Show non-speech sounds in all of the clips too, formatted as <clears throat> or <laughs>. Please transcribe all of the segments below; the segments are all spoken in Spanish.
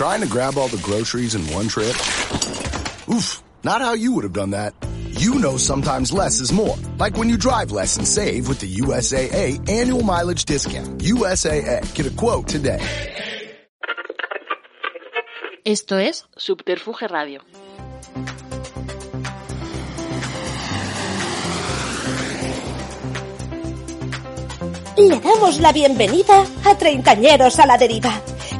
Trying to grab all the groceries in one trip? Oof, not how you would have done that. You know sometimes less is more. Like when you drive less and save with the USAA annual mileage discount. USAA. Get a quote today. Esto es Subterfuge Radio. Le damos la bienvenida a Treintañeros a la Deriva,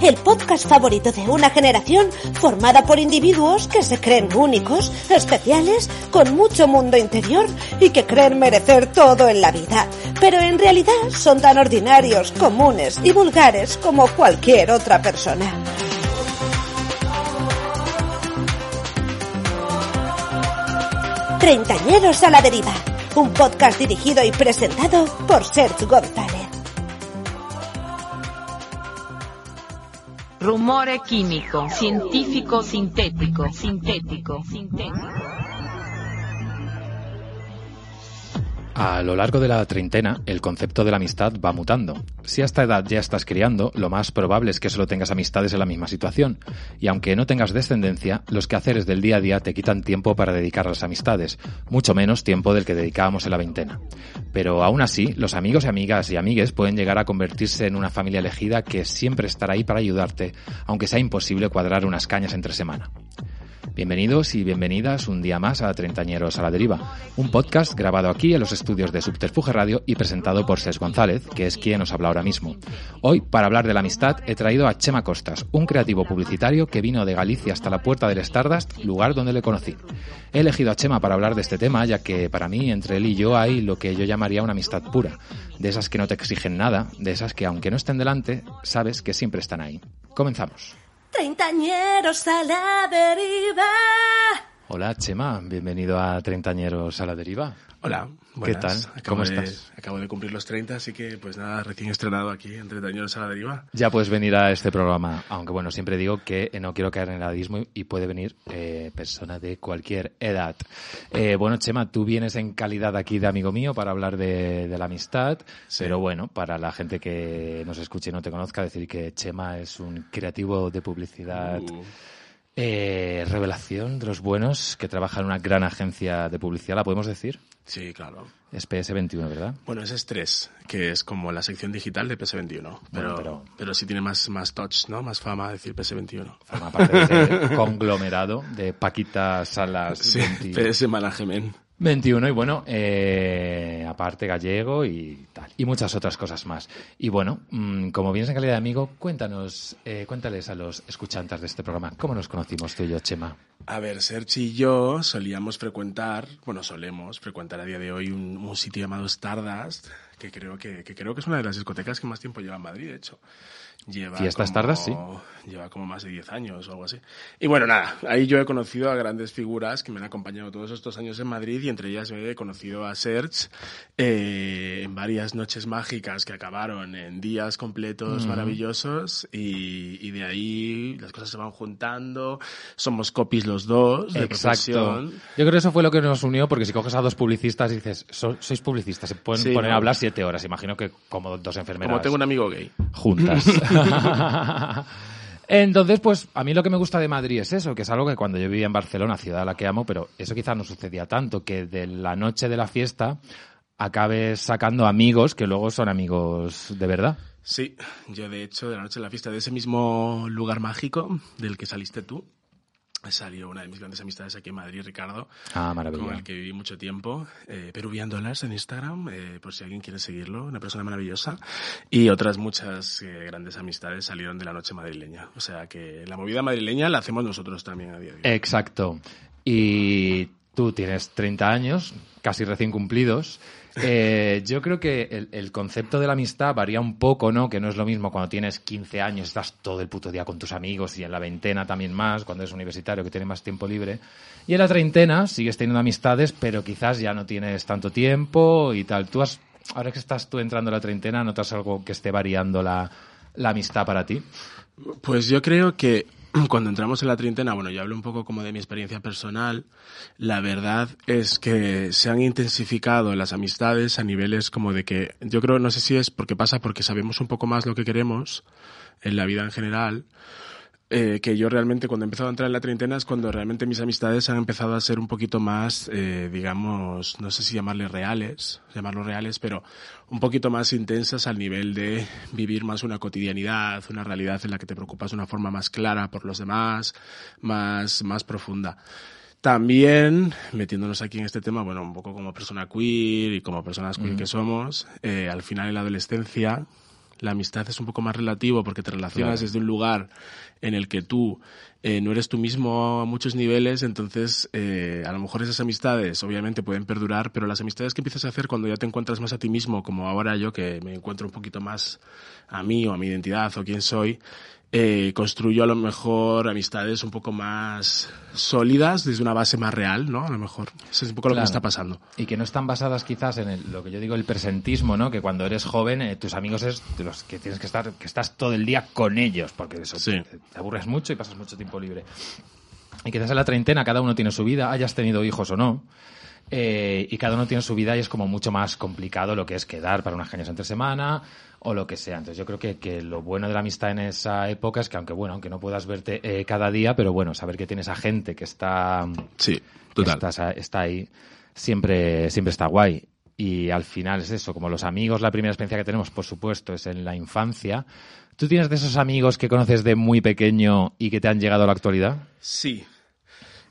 el podcast favorito de una generación formada por individuos que se creen únicos, especiales, con mucho mundo interior y que creen merecer todo en la vida, pero en realidad son tan ordinarios, comunes y vulgares como cualquier otra persona. Treintañeros a la Deriva, un podcast dirigido y presentado por Sergio González. Rumore químico, científico, sintético, sintético, sintético. A lo largo de la treintena, el concepto de la amistad va mutando. Si a esta edad ya estás criando, lo más probable es que solo tengas amistades en la misma situación. Y aunque no tengas descendencia, los quehaceres del día a día te quitan tiempo para dedicar a las amistades, mucho menos tiempo del que dedicábamos en la veintena. Pero aún así, los amigos y amigas y amigues pueden llegar a convertirse en una familia elegida que siempre estará ahí para ayudarte, aunque sea imposible cuadrar unas cañas entre semana. Bienvenidos y bienvenidas un día más a Treintañeros a la Deriva, un podcast grabado aquí en los estudios de Subterfuge Radio y presentado por Ses González, que es quien nos habla ahora mismo. Hoy, para hablar de la amistad, he traído a Chema Costas, un creativo publicitario que vino de Galicia hasta la puerta del Stardust, lugar donde le conocí. He elegido a Chema para hablar de este tema, ya que para mí, entre él y yo, hay lo que yo llamaría una amistad pura, de esas que no te exigen nada, de esas que aunque no estén delante, sabes que siempre están ahí. Comenzamos. Treintañeros a la deriva. Hola Chema, bienvenido a Treintañeros a la Deriva. Hola, ¿Qué buenas. tal? Acabo ¿Cómo de- estás? Acabo de cumplir los 30, así que pues nada, recién estrenado aquí en Treintañeros a la deriva. Ya puedes venir a este programa, aunque bueno, siempre digo que eh, no quiero caer en el edadismo y puede venir eh, persona de cualquier edad. Eh, bueno, Chema, tú vienes en calidad aquí de amigo mío para hablar de, de la amistad, Sí. pero bueno, para la gente que nos escuche y no te conozca, decir que Chema es un creativo de publicidad. Uh, eh, revelación de los buenos que trabaja en una gran agencia de publicidad, ¿la podemos decir? sí, claro. Es PS21, ¿verdad? Bueno, es 3, que es como la sección digital de PS21. Pero, pero- pero... sí tiene más, más touch, ¿no? Más fama decir PS21. Forma parte de ese <laughs> conglomerado de Paquita Salas Sí, 20 PS Management. 21 y bueno, eh, aparte gallego y tal. Y muchas otras cosas más. Y bueno, mm, como vienes en calidad de amigo, cuéntanos, eh, cuéntales a los escuchantes de este programa, ¿cómo nos conocimos tú y yo, Chema? A ver, Sergi y yo solíamos frecuentar, bueno, solemos frecuentar a día de hoy un, sitio llamado Stardust, que creo que, que creo que es una de las discotecas que más tiempo lleva en Madrid, de hecho. Lleva Fiesta como- Stardust, sí. Lleva como más de 10 años o algo así. Y bueno, nada, ahí yo he conocido a grandes figuras que me han acompañado todos estos años en Madrid y entre ellas he conocido a Serge eh, en varias noches mágicas que acabaron en días completos maravillosos y, y de ahí las cosas se van juntando, somos copies los dos de Exacto. profesión. Yo creo que eso fue lo que nos unió, porque si coges a dos publicistas y dices, "So- sois publicistas, se pueden Sí, poner ¿no? a hablar siete horas. Imagino que como dos enfermeras. Como tengo un amigo gay. juntas. <laughs> <laughs> Entonces, pues a mí lo que me gusta de Madrid es eso, que es algo que cuando yo vivía en Barcelona, ciudad a la que amo, pero eso quizás no sucedía tanto, que de la noche de la fiesta acabes sacando amigos que luego son amigos de verdad. Sí, yo de hecho de la noche de la fiesta de ese mismo lugar mágico del que saliste tú, salió una de mis grandes amistades aquí en Madrid, Ricardo, Ah, con el que viví mucho tiempo, eh, Peruvian Dollars en Instagram, eh, por si alguien quiere seguirlo, una persona maravillosa, y otras muchas eh, grandes amistades salieron de la noche madrileña. O sea que la movida madrileña la hacemos nosotros también a día de hoy. Exacto. Y tú tienes 30 años, casi recién cumplidos. Eh, yo creo que el, concepto de la amistad varía un poco, ¿no? Que no es lo mismo cuando tienes 15 años, estás todo el puto día con tus amigos y en la veintena también más, cuando eres universitario que tienes más tiempo libre. Y en la treintena sigues teniendo amistades, pero quizás ya no tienes tanto tiempo y tal. Tú has, ahora que estás tú entrando a la treintena, ¿notas algo que esté variando la, la amistad para ti? Pues yo creo que <clears throat> cuando entramos en la treintena, bueno, yo hablo un poco como de mi experiencia personal, la verdad es que se han intensificado las amistades a niveles como de que, yo creo, no sé si es porque pasa porque sabemos un poco más lo que queremos en la vida en general, eh, que yo realmente cuando he empezado a entrar en la treintena es cuando realmente mis amistades han empezado a ser un poquito más, eh, digamos, no sé si llamarles reales, llamarlos reales, pero un poquito más intensas al nivel de vivir más una cotidianidad, una realidad en la que te preocupas de una forma más clara por los demás, más, más profunda. También, metiéndonos aquí en este tema, bueno, un poco como persona queer y como personas queer que somos, eh, al final en la adolescencia la amistad es un poco más relativo porque te relacionas desde un lugar en el que tú eh, no eres tú mismo a muchos niveles, entonces eh, a lo mejor esas amistades obviamente pueden perdurar, pero las amistades que empiezas a hacer cuando ya te encuentras más a ti mismo, como ahora yo que me encuentro un poquito más a mí o a mi identidad o quién soy, eh, construyo a lo mejor amistades un poco más sólidas desde una base más real, ¿no? A lo mejor. Eso es un poco lo que me está pasando. Y que no están basadas quizás en el, lo que yo digo el presentismo, ¿no? Que cuando eres joven, eh, tus amigos es de los que tienes que estar, que estás todo el día con ellos, porque eso te, te aburres mucho y pasas mucho tiempo libre. Y quizás en la treintena cada uno tiene su vida, hayas tenido hijos o no. Eh, y cada uno tiene su vida y es como mucho más complicado lo que es quedar para unas cañas entre semana o lo que sea. Entonces yo creo que, que lo bueno de la amistad en esa época es que aunque bueno, aunque no puedas verte eh, cada día, pero bueno, saber que tienes a gente que está, sí, total. Está, está ahí, siempre, siempre está guay. Y al final es eso, como los amigos, la primera experiencia que tenemos, por supuesto, es en la infancia. ¿Tú tienes de esos amigos que conoces de muy pequeño y que te han llegado a la actualidad? Sí,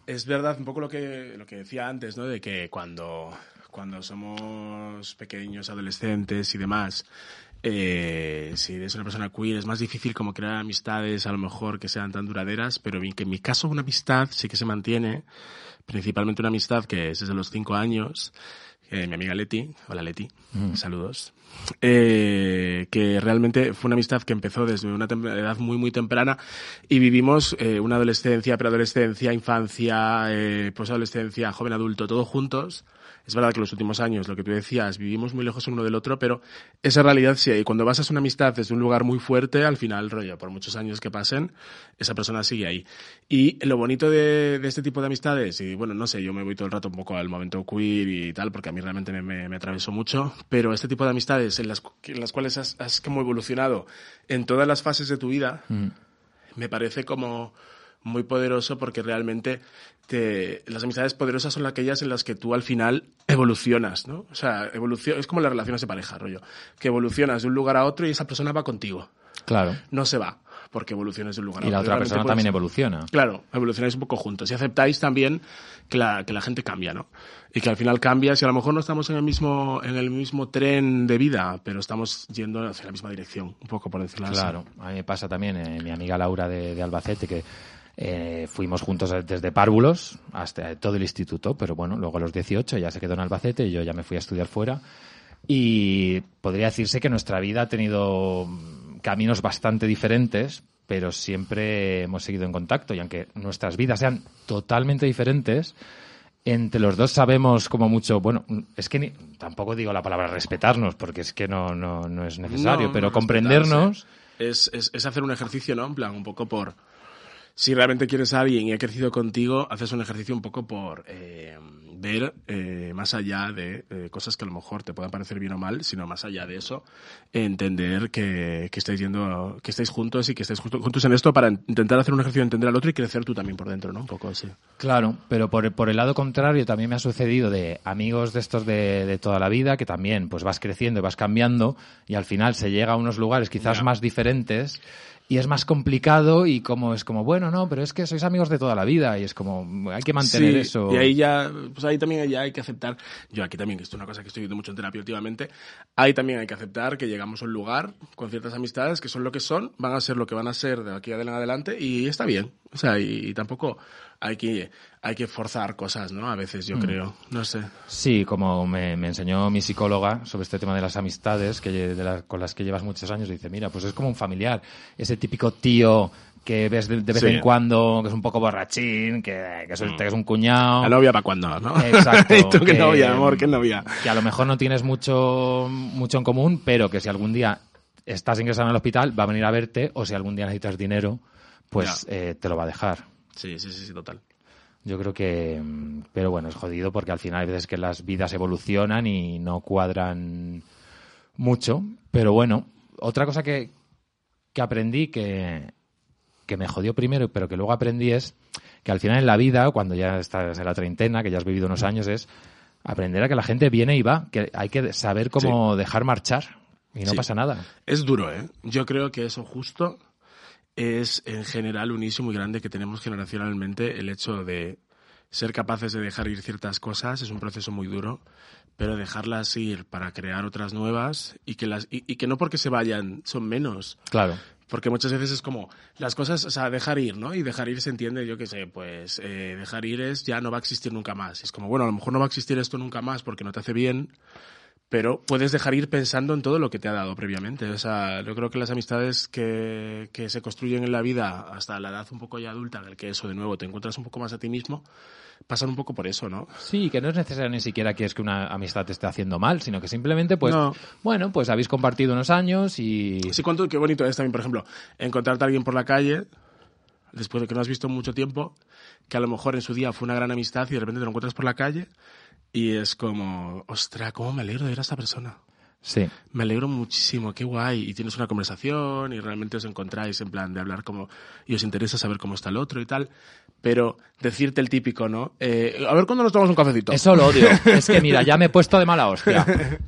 es verdad un poco lo que, lo que decía antes, ¿no? De que cuando, cuando somos pequeños, adolescentes y demás, eh, si eres una persona queer es más difícil como crear amistades a lo mejor que sean tan duraderas, pero que en mi caso una amistad sí que se mantiene, principalmente una amistad que es desde los cinco años, eh, mi amiga Leti, hola Leti, mm. saludos, eh, que realmente fue una amistad que empezó desde una edad muy, muy temprana y vivimos eh, una adolescencia, preadolescencia, infancia, eh, posadolescencia, joven adulto, todos juntos es verdad que los últimos años, lo que tú decías, vivimos muy lejos uno del otro, pero esa realidad sí. Y cuando basas una amistad desde un lugar muy fuerte, al final, rollo, por muchos años que pasen, esa persona sigue ahí. Y lo bonito de, este tipo de amistades, y bueno, no sé, yo me voy todo el rato un poco al momento queer y tal, porque a mí realmente me, me, atravesó mucho, pero este tipo de amistades en las, en las cuales has, has, como evolucionado en todas las fases de tu vida, mm. me parece como muy poderoso porque realmente te, las amistades poderosas son aquellas en las que tú al final evolucionas, ¿no? O sea, evolución, es como las relaciones de pareja, rollo. Que evolucionas de un lugar a otro y esa persona va contigo. Claro. No se va porque evoluciones de un lugar a otro. Y la otra persona también evoluciona. Claro, evolucionáis un poco juntos. Y aceptáis también que la, que la gente cambia, ¿no? Y que al final cambia, si a lo mejor no estamos en el mismo, en el mismo tren de vida, pero estamos yendo hacia la misma dirección, un poco por decirlo así. Claro, a mí me pasa también, eh, mi amiga Laura de, de Albacete, que eh, fuimos juntos desde párvulos hasta todo el instituto, pero bueno, luego a los 18 ya se quedó en Albacete y yo ya me fui a estudiar fuera. Y podría decirse que nuestra vida ha tenido caminos bastante diferentes, pero siempre hemos seguido en contacto. Y aunque nuestras vidas sean totalmente diferentes, entre los dos sabemos como mucho, bueno, es que tampoco digo la palabra respetarnos, porque es que no, no, no es necesario, pero comprendernos. Es, es, es, hacer un ejercicio, ¿no? En plan, un poco por si realmente quieres a alguien y ha crecido contigo, haces un ejercicio un poco por eh, ver eh, más allá de eh, cosas que a lo mejor te puedan parecer bien o mal, sino más allá de eso, entender que, que estáis yendo, que estáis juntos y que estáis juntos en esto para intentar hacer un ejercicio de entender al otro y crecer tú también por dentro, ¿no? Un poco así. Claro, pero por, por el lado contrario también me ha sucedido de amigos de estos de, de, toda la vida que también pues vas creciendo y vas cambiando y al final se llega a unos lugares quizás más diferentes y es más complicado y como es como, bueno, no, pero es que sois amigos de toda la vida y es como, hay que mantener eso. Y ahí ya, pues ahí también ya hay que aceptar, yo aquí también, que esto es una cosa que estoy viendo mucho en terapia últimamente, ahí también hay que aceptar que llegamos a un lugar con ciertas amistades que son lo que son, van a ser lo que van a ser de aquí en adelante y está bien. O sea, y, y tampoco hay que, hay que forzar cosas, ¿no? A veces, yo mm. creo. No sé. Sí, como me, me, enseñó mi psicóloga sobre este tema de las amistades, que de la, con las que llevas muchos años, dice, mira, pues es como un familiar. Ese típico tío que ves de, de vez sí. en cuando, que es un poco borrachín, que, que, es, mm. que es un cuñado. La novia para cuando, ¿no? Exacto. <laughs> ¿Y tú qué novia, amor? ¿Qué novia? Que a lo mejor no tienes mucho, mucho en común, pero que si algún día estás ingresado en el hospital, va a venir a verte, o si algún día necesitas dinero, pues eh, te lo va a dejar. Sí, sí, sí, sí, total. Yo creo que, pero bueno, es jodido porque al final hay veces que las vidas evolucionan y no cuadran mucho. Pero bueno, otra cosa que, que aprendí que, que me jodió primero, pero que luego aprendí es que al final en la vida, cuando ya estás en la treintena, que ya has vivido unos años, es aprender a que la gente viene y va, que hay que saber cómo dejar marchar y no Sí. pasa nada. Es duro, ¿eh? Yo creo que eso justo es en general un issue muy grande que tenemos generacionalmente, el hecho de ser capaces de dejar ir ciertas cosas es un proceso muy duro, pero dejarlas ir para crear otras nuevas y que, las, y, y que no porque se vayan son menos, Claro. porque muchas veces es como las cosas, o sea, dejar ir, ¿no? Y dejar ir se entiende, yo qué sé, pues eh, dejar ir es ya no va a existir nunca más. Es como, bueno, a lo mejor no va a existir esto nunca más porque no te hace bien, pero puedes dejar ir pensando en todo lo que te ha dado previamente. O sea, yo creo que las amistades que, que se construyen en la vida hasta la edad un poco ya adulta, en el que eso de nuevo te encuentras un poco más a ti mismo, pasan un poco por eso, ¿no? Sí, que no es necesario ni siquiera que es que una amistad te esté haciendo mal, sino que simplemente, pues, No. bueno, pues habéis compartido unos años y... Sí, cuánto, qué bonito es también, por ejemplo, encontrarte a alguien por la calle, después de que no has visto mucho tiempo, que a lo mejor en su día fue una gran amistad y de repente te lo encuentras por la calle y es como, ostra, cómo me alegro de ver a esta persona. Sí. Me alegro muchísimo, qué guay. Y tienes una conversación y realmente os encontráis en plan de hablar como... Y os interesa saber cómo está el otro y tal. Pero decirte el típico, ¿no? Eh, a ver cuándo nos tomamos un cafecito. Eso lo odio. <laughs> es que mira, ya me he puesto de mala hostia.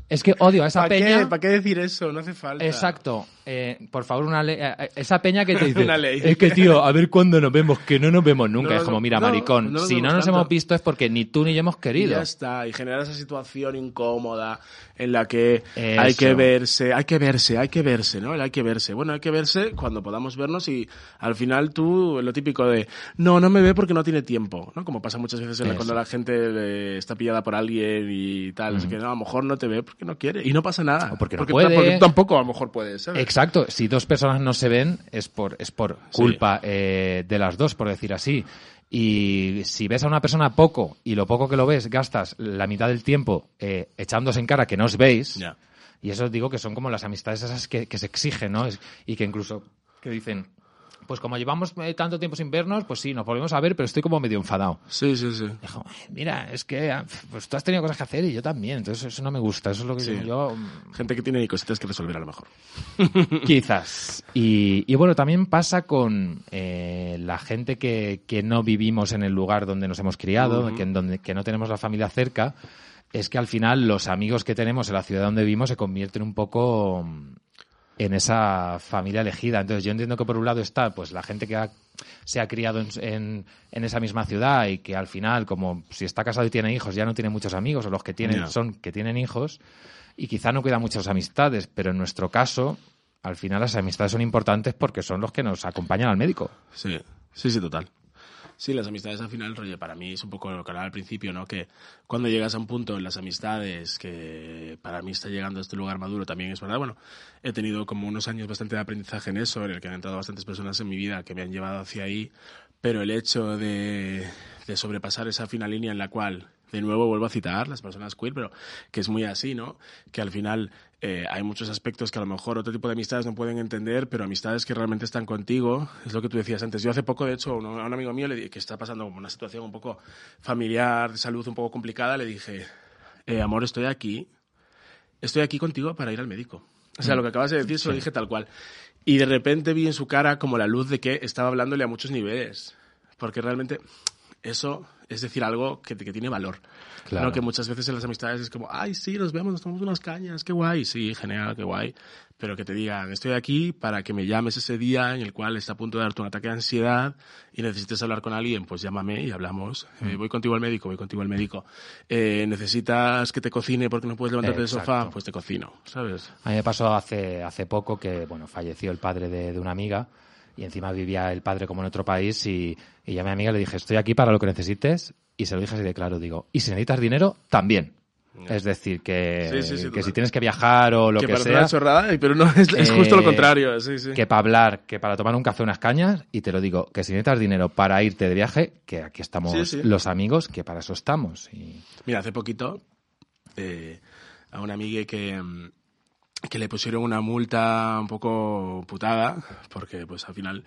Es que odio a esa ¿Para peña... qué? ¿Para qué decir eso? No hace falta. Exacto. Eh, por favor, una ley. eh, esa peña que te <laughs> dice. Una ley. Es que, tío, a ver cuándo nos vemos, que no nos vemos nunca. No, es como, mira, no, maricón, no si no nos tanto. hemos visto es porque ni tú ni yo hemos Y querido. ya está. Y generar esa situación incómoda en la que hay que verse, hay que verse, hay que verse, ¿no? El hay que verse. Bueno, hay que verse cuando podamos vernos y al final tú, lo típico de, no, no me ve porque no tiene tiempo, ¿no? Como pasa muchas veces en la- Eso. cuando la gente eh, está pillada por alguien y tal. Es que no, a lo mejor no te ve porque no quiere. Y no pasa nada. O porque no puede. porque tampoco a lo mejor puedes, ¿sabes? Exacto. Si dos personas no se ven, es por, es por culpa eh, de las dos, por decir así. Y si ves a una persona poco y lo poco que lo ves gastas la mitad del tiempo eh, echándose en cara que no os veis, y eso digo que son como las amistades esas que, que se exigen, ¿no? Es- y que incluso que dicen, pues como llevamos eh, tanto tiempo sin vernos, pues sí, nos volvemos a ver, pero estoy como medio enfadado. Sí, sí, sí. Dijo, mira, es que ah, pues tú has tenido cosas que hacer y yo también, entonces eso no me gusta, eso es lo que Sí. yo Gente que tiene cositas que resolver a lo mejor. <laughs> quizás. Y, y bueno, también pasa con eh, la gente que, que no vivimos en el lugar donde nos hemos criado, que, en donde, que no tenemos la familia cerca, es que al final los amigos que tenemos en la ciudad donde vivimos se convierten un poco en esa familia elegida. Entonces yo entiendo que por un lado está pues la gente que ha- se ha criado en, en- en esa misma ciudad y que al final, como si está casado y tiene hijos, ya no tiene muchos amigos, o los que tienen son que tienen hijos, y quizá no cuidan muchas amistades, pero en nuestro caso, al final las amistades son importantes porque son los que nos acompañan al médico. Sí, sí, sí, total. Sí, las amistades al final, rollo, para mí es un poco lo que hablaba al principio, ¿no? Que cuando llegas a un punto en las amistades que para mí está llegando a este lugar maduro también es verdad. Bueno, he tenido como unos años bastante de aprendizaje en eso, en el que han entrado bastantes personas en mi vida que me han llevado hacia ahí, pero el hecho de, de sobrepasar esa fina línea en la cual, de nuevo vuelvo a citar las personas queer, pero que es muy así, ¿no? Que al final eh, hay muchos aspectos que a lo mejor otro tipo de amistades no pueden entender, pero amistades que realmente están contigo, es lo que tú decías antes. Yo hace poco, de hecho, a un, amigo mío le que está pasando como una situación un poco familiar, de salud un poco complicada, le dije, eh, amor, estoy aquí, estoy aquí contigo para ir al médico. O sea, lo que acabas de decir se lo dije tal cual. Y de repente vi en su cara como la luz de que estaba hablándole a muchos niveles. Porque realmente eso es decir algo que, que tiene valor. Claro. ¿no? Que muchas veces en las amistades es como, ay, sí, nos vemos, nos tomamos unas cañas, qué guay. Sí, genial, qué guay. Pero que te digan, estoy aquí para que me llames ese día en el cual está a punto de darte un ataque de ansiedad y necesites hablar con alguien, pues llámame y hablamos. Eh, voy contigo al médico, voy contigo al médico. Eh, necesitas que te cocine porque no puedes levantarte del sofá, Exacto. pues te cocino, ¿sabes? A mí me pasó hace, hace poco que, bueno, falleció el padre de, de una amiga y encima vivía el padre como en otro país y, y a mi amiga le dije, estoy aquí para lo que necesites y se lo dije así de claro, digo, y si necesitas dinero, también. Es decir, que, Sí, sí, sí, que total. si tienes que viajar o lo que, parece sea, una chorrada, pero no, es, es justo lo eh, contrario, sí, sí. que para hablar, que para tomar un café, unas cañas, y te lo digo, que si necesitas dinero para irte de viaje, que aquí estamos los amigos, que para eso estamos. Y... Mira, hace poquito eh, a una amiga que, mm, que le pusieron una multa un poco putada, porque pues al final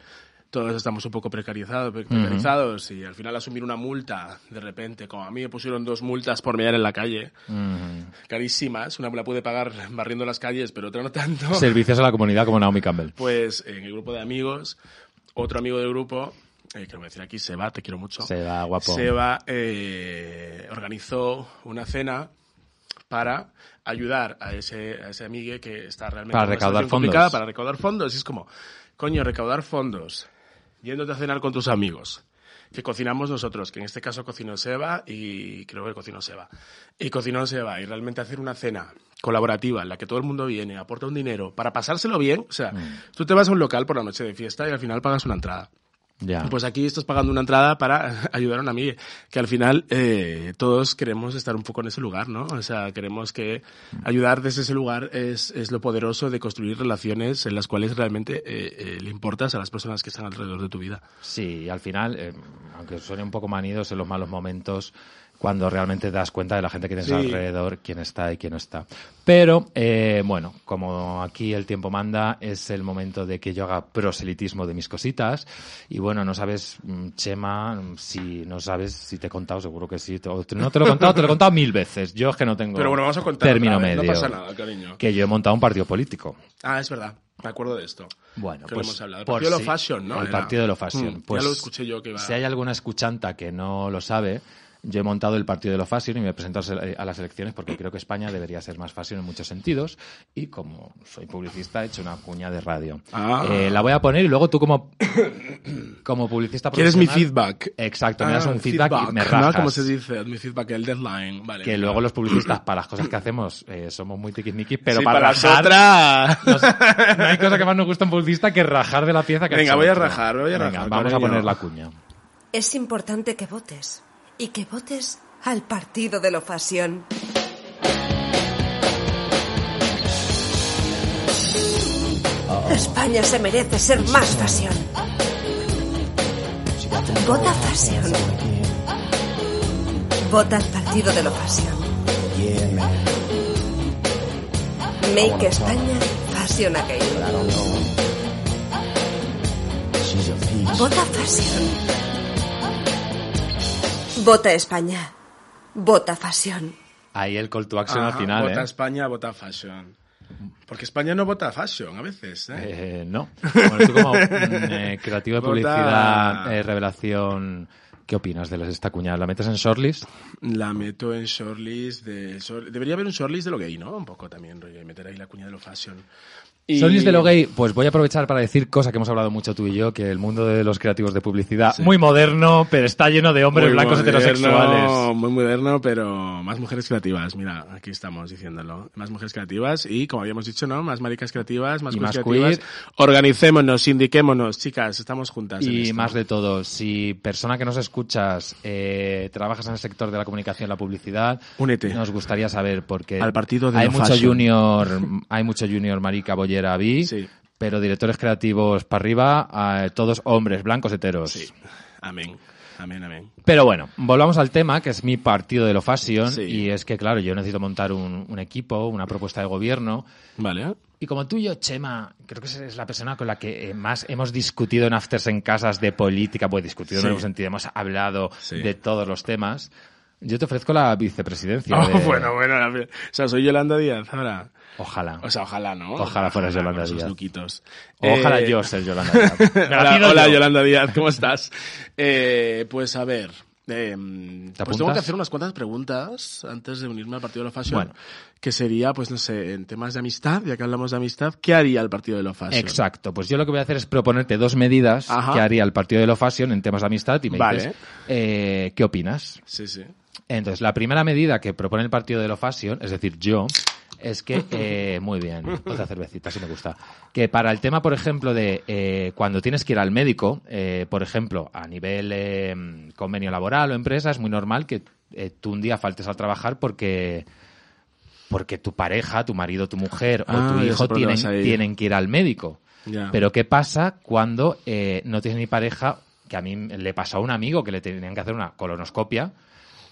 todos estamos un poco precarizados, precarizados y al final asumir una multa de repente, como a mí me pusieron dos multas por mear en la calle, carísimas, una me la pude pagar barriendo las calles, pero otra no tanto. Servicios a la comunidad como Naomi Campbell. Pues en el grupo de amigos otro amigo del grupo, eh, a decir aquí, Seba, te quiero mucho. Seba, guapo. Seba eh, organizó una cena para ayudar a ese, a ese amigue que está realmente Para recaudar fondos. para recaudar fondos. Y es como, coño, recaudar fondos, yéndote a cenar con tus amigos, que cocinamos nosotros, que en este caso cocinó Seba y creo que cocinó Seba. Y cocinó Seba, y realmente hacer una cena colaborativa en la que todo el mundo viene, aporta un dinero para pasárselo bien. O sea, Mm. tú te vas a un local por la noche de fiesta y al final pagas una entrada. Ya. Pues aquí estás pagando una entrada para <laughs> ayudar a una amiga, que al final eh, todos queremos estar un poco en ese lugar, ¿no? O sea, queremos que ayudar desde ese lugar es, es lo poderoso de construir relaciones en las cuales realmente eh, eh, le importas a las personas que están alrededor de tu vida. Sí, y al final, eh, aunque suene un poco manidos en los malos momentos, cuando realmente te das cuenta de la gente que tienes Sí. alrededor, quién está y quién no está. Pero, eh, bueno, como aquí el tiempo manda, es el momento de que yo haga proselitismo de mis cositas. Y bueno, no sabes, mm, Chema, si no sabes si te he contado, seguro que sí. No te lo he contado, te lo he contado mil veces. Yo es que no tengo Pero bueno, vamos a contar término vez, no medio. pasa nada, cariño. Que yo he montado un partido político. Ah, es verdad, me acuerdo de esto. Bueno, que pues hemos hablado. El partido de si- lo fashion, ¿no? El Era. partido de lo fashion. Mm, Pues, ya lo escuché yo que iba. Si hay alguna escuchanta que no lo sabe, yo he montado el partido de lo fashion y me he presentado a las elecciones porque creo que España debería ser más fashion en muchos sentidos y como soy publicista he hecho una cuña de radio. Ah. Eh, la voy a poner y luego tú como <coughs> como publicista ¿Quieres mi feedback? Exacto, me das Ah, un feedback, y me ¿no? rajas. ¿Cómo se dice? Mi feedback, el deadline. Vale. Que luego los publicistas para las cosas que hacemos eh, somos muy tiquismiquis, pero Sí, para, para rajar, nos- no hay cosa que más nos gusta a un publicista que rajar de la pieza que Venga, voy a rajar, voy a Venga, rajar, Vamos a poner la cuña. Es importante que votes. Y que votes al partido de lo fashion. España se merece ser más fashion. Vota fashion. Vota al partido de lo fashion. Make España fashion again. Vota fashion. Vota España. Vota fashion. Ahí el call to action al Ajá, final, Vota ¿eh? España, vota fashion. Porque España no vota fashion a veces, ¿eh? Eh, no. Bueno, tú como mm, eh, creativo de Vota- publicidad, eh, revelación, ¿qué opinas de esta cuña? ¿La metes en shortlist? La meto en shortlist de... short- Debería haber un shortlist de lo gay, ¿no? Un poco también, rollo, y meter ahí la cuña de lo fashion. Y- de lo gay, pues voy a aprovechar para decir cosa que hemos hablado mucho tú y yo, que el mundo de los creativos de publicidad, Sí. muy moderno, pero está lleno de hombres Muy blancos moderno, heterosexuales. Muy moderno, pero más mujeres creativas. Mira, aquí estamos diciéndolo. Más mujeres creativas y, como habíamos dicho, ¿no? Más maricas creativas, más más creativas. queer. Organicémonos, sindiquémonos, chicas, estamos juntas. en Y esto. más de todo, si persona que nos escuchas, eh, trabajas en el sector de la comunicación y la publicidad, Únete. nos gustaría saber porque Al partido de hay mucho fashion. junior, hay mucho junior marica bi, Sí. pero directores creativos para arriba, eh, todos hombres blancos heteros. Sí. Amén. Amén, amén. Pero bueno, volvamos al tema, que es mi partido de lo fashion, Sí. y es que, claro, yo necesito montar un, un equipo, una propuesta de gobierno, Vale. y como tú y yo, Chema, creo que es la persona con la que eh, más hemos discutido en afters en casas de política, pues discutido Sí. en el sentido, hemos hablado Sí. de todos los temas. Yo te ofrezco la vicepresidencia. <laughs> Oh, de- bueno, bueno. la- O sea, soy Yolanda Díaz ahora. Ojalá. O sea, ojalá, ¿no? Ojalá fueras Yolanda con esos Díaz. luquitos. Ojalá Eh, yo ser Yolanda <laughs> Díaz. La hola, hola, yo. Yolanda Díaz, ¿cómo estás? Eh, pues a ver, eh, pues tengo que hacer unas cuantas preguntas antes de unirme al Partido de lo Fashion. Bueno. Que sería, pues no sé, en temas de amistad, ya que hablamos de amistad, ¿qué haría el Partido de lo Fashion? Exacto, pues yo lo que voy a hacer es proponerte dos medidas Ajá. que haría el partido de lo fashion en temas de amistad y me Vale. dices eh, qué opinas. Sí, sí. Entonces, la primera medida que propone el partido de lo fashion, es decir, yo, es que, <laughs> eh, muy bien, otra cervecita, si me gusta, que para el tema, por ejemplo, de eh, cuando tienes que ir al médico, eh, por ejemplo, a nivel eh, convenio laboral o empresa, es muy normal que eh, tú un día faltes al trabajar porque porque tu pareja, tu marido, tu mujer o Ah, tu sé hijo tienen, tienen que ir al médico. Pero ¿qué pasa cuando eh, no tienes ni pareja? Que a mí le pasó a un amigo que le tenían que hacer una colonoscopia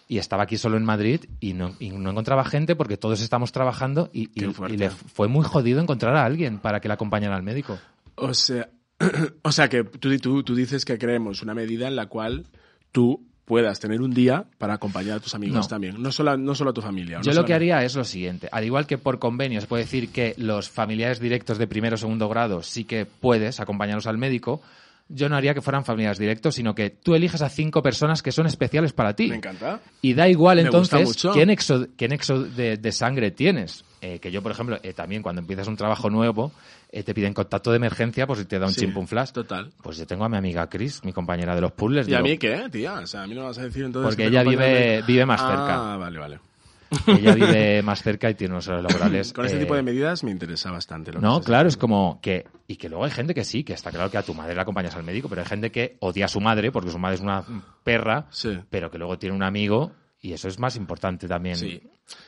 y estaba aquí solo en Madrid y no, y no encontraba gente porque todos estamos trabajando y, y- le fue muy jodido encontrar a alguien para que le acompañara al médico. O sea, <clears throat> o sea que tú, tú, tú dices que creemos una medida en la cual tú puedas tener un día para acompañar a tus amigos No. también, no solo, a- no solo a tu familia. no Yo lo que haría es lo siguiente. Al igual que por convenio se puede decir que los familiares directos de primero o segundo grado sí que puedes acompañarlos al médico, yo no haría que fueran familiares directos, sino que tú eliges a cinco personas que son especiales para ti. Me encanta. Y da igual Me entonces qué nexo, qué nexo de, de sangre tienes. Eh, que yo, por ejemplo, eh, también cuando empiezas un trabajo nuevo, eh, te piden contacto de emergencia por si te da un Sí, flash. total. Pues yo tengo a mi amiga Chris, mi compañera de los puzzles. ¿Y a mí qué, tía? O sea, a mí no vas a decir entonces... Porque ella vive- de- vive más Ah, cerca. vale, vale. Ella vive más cerca y tiene unos horarios laborales. Con este eh, tipo de medidas me interesa bastante. Lo No, claro, es como que. Y que luego hay gente que sí, que está claro que a tu madre la acompañas al médico, pero hay gente que odia a su madre porque su madre es una perra, Sí. pero que luego tiene un amigo y eso es más importante también. Sí.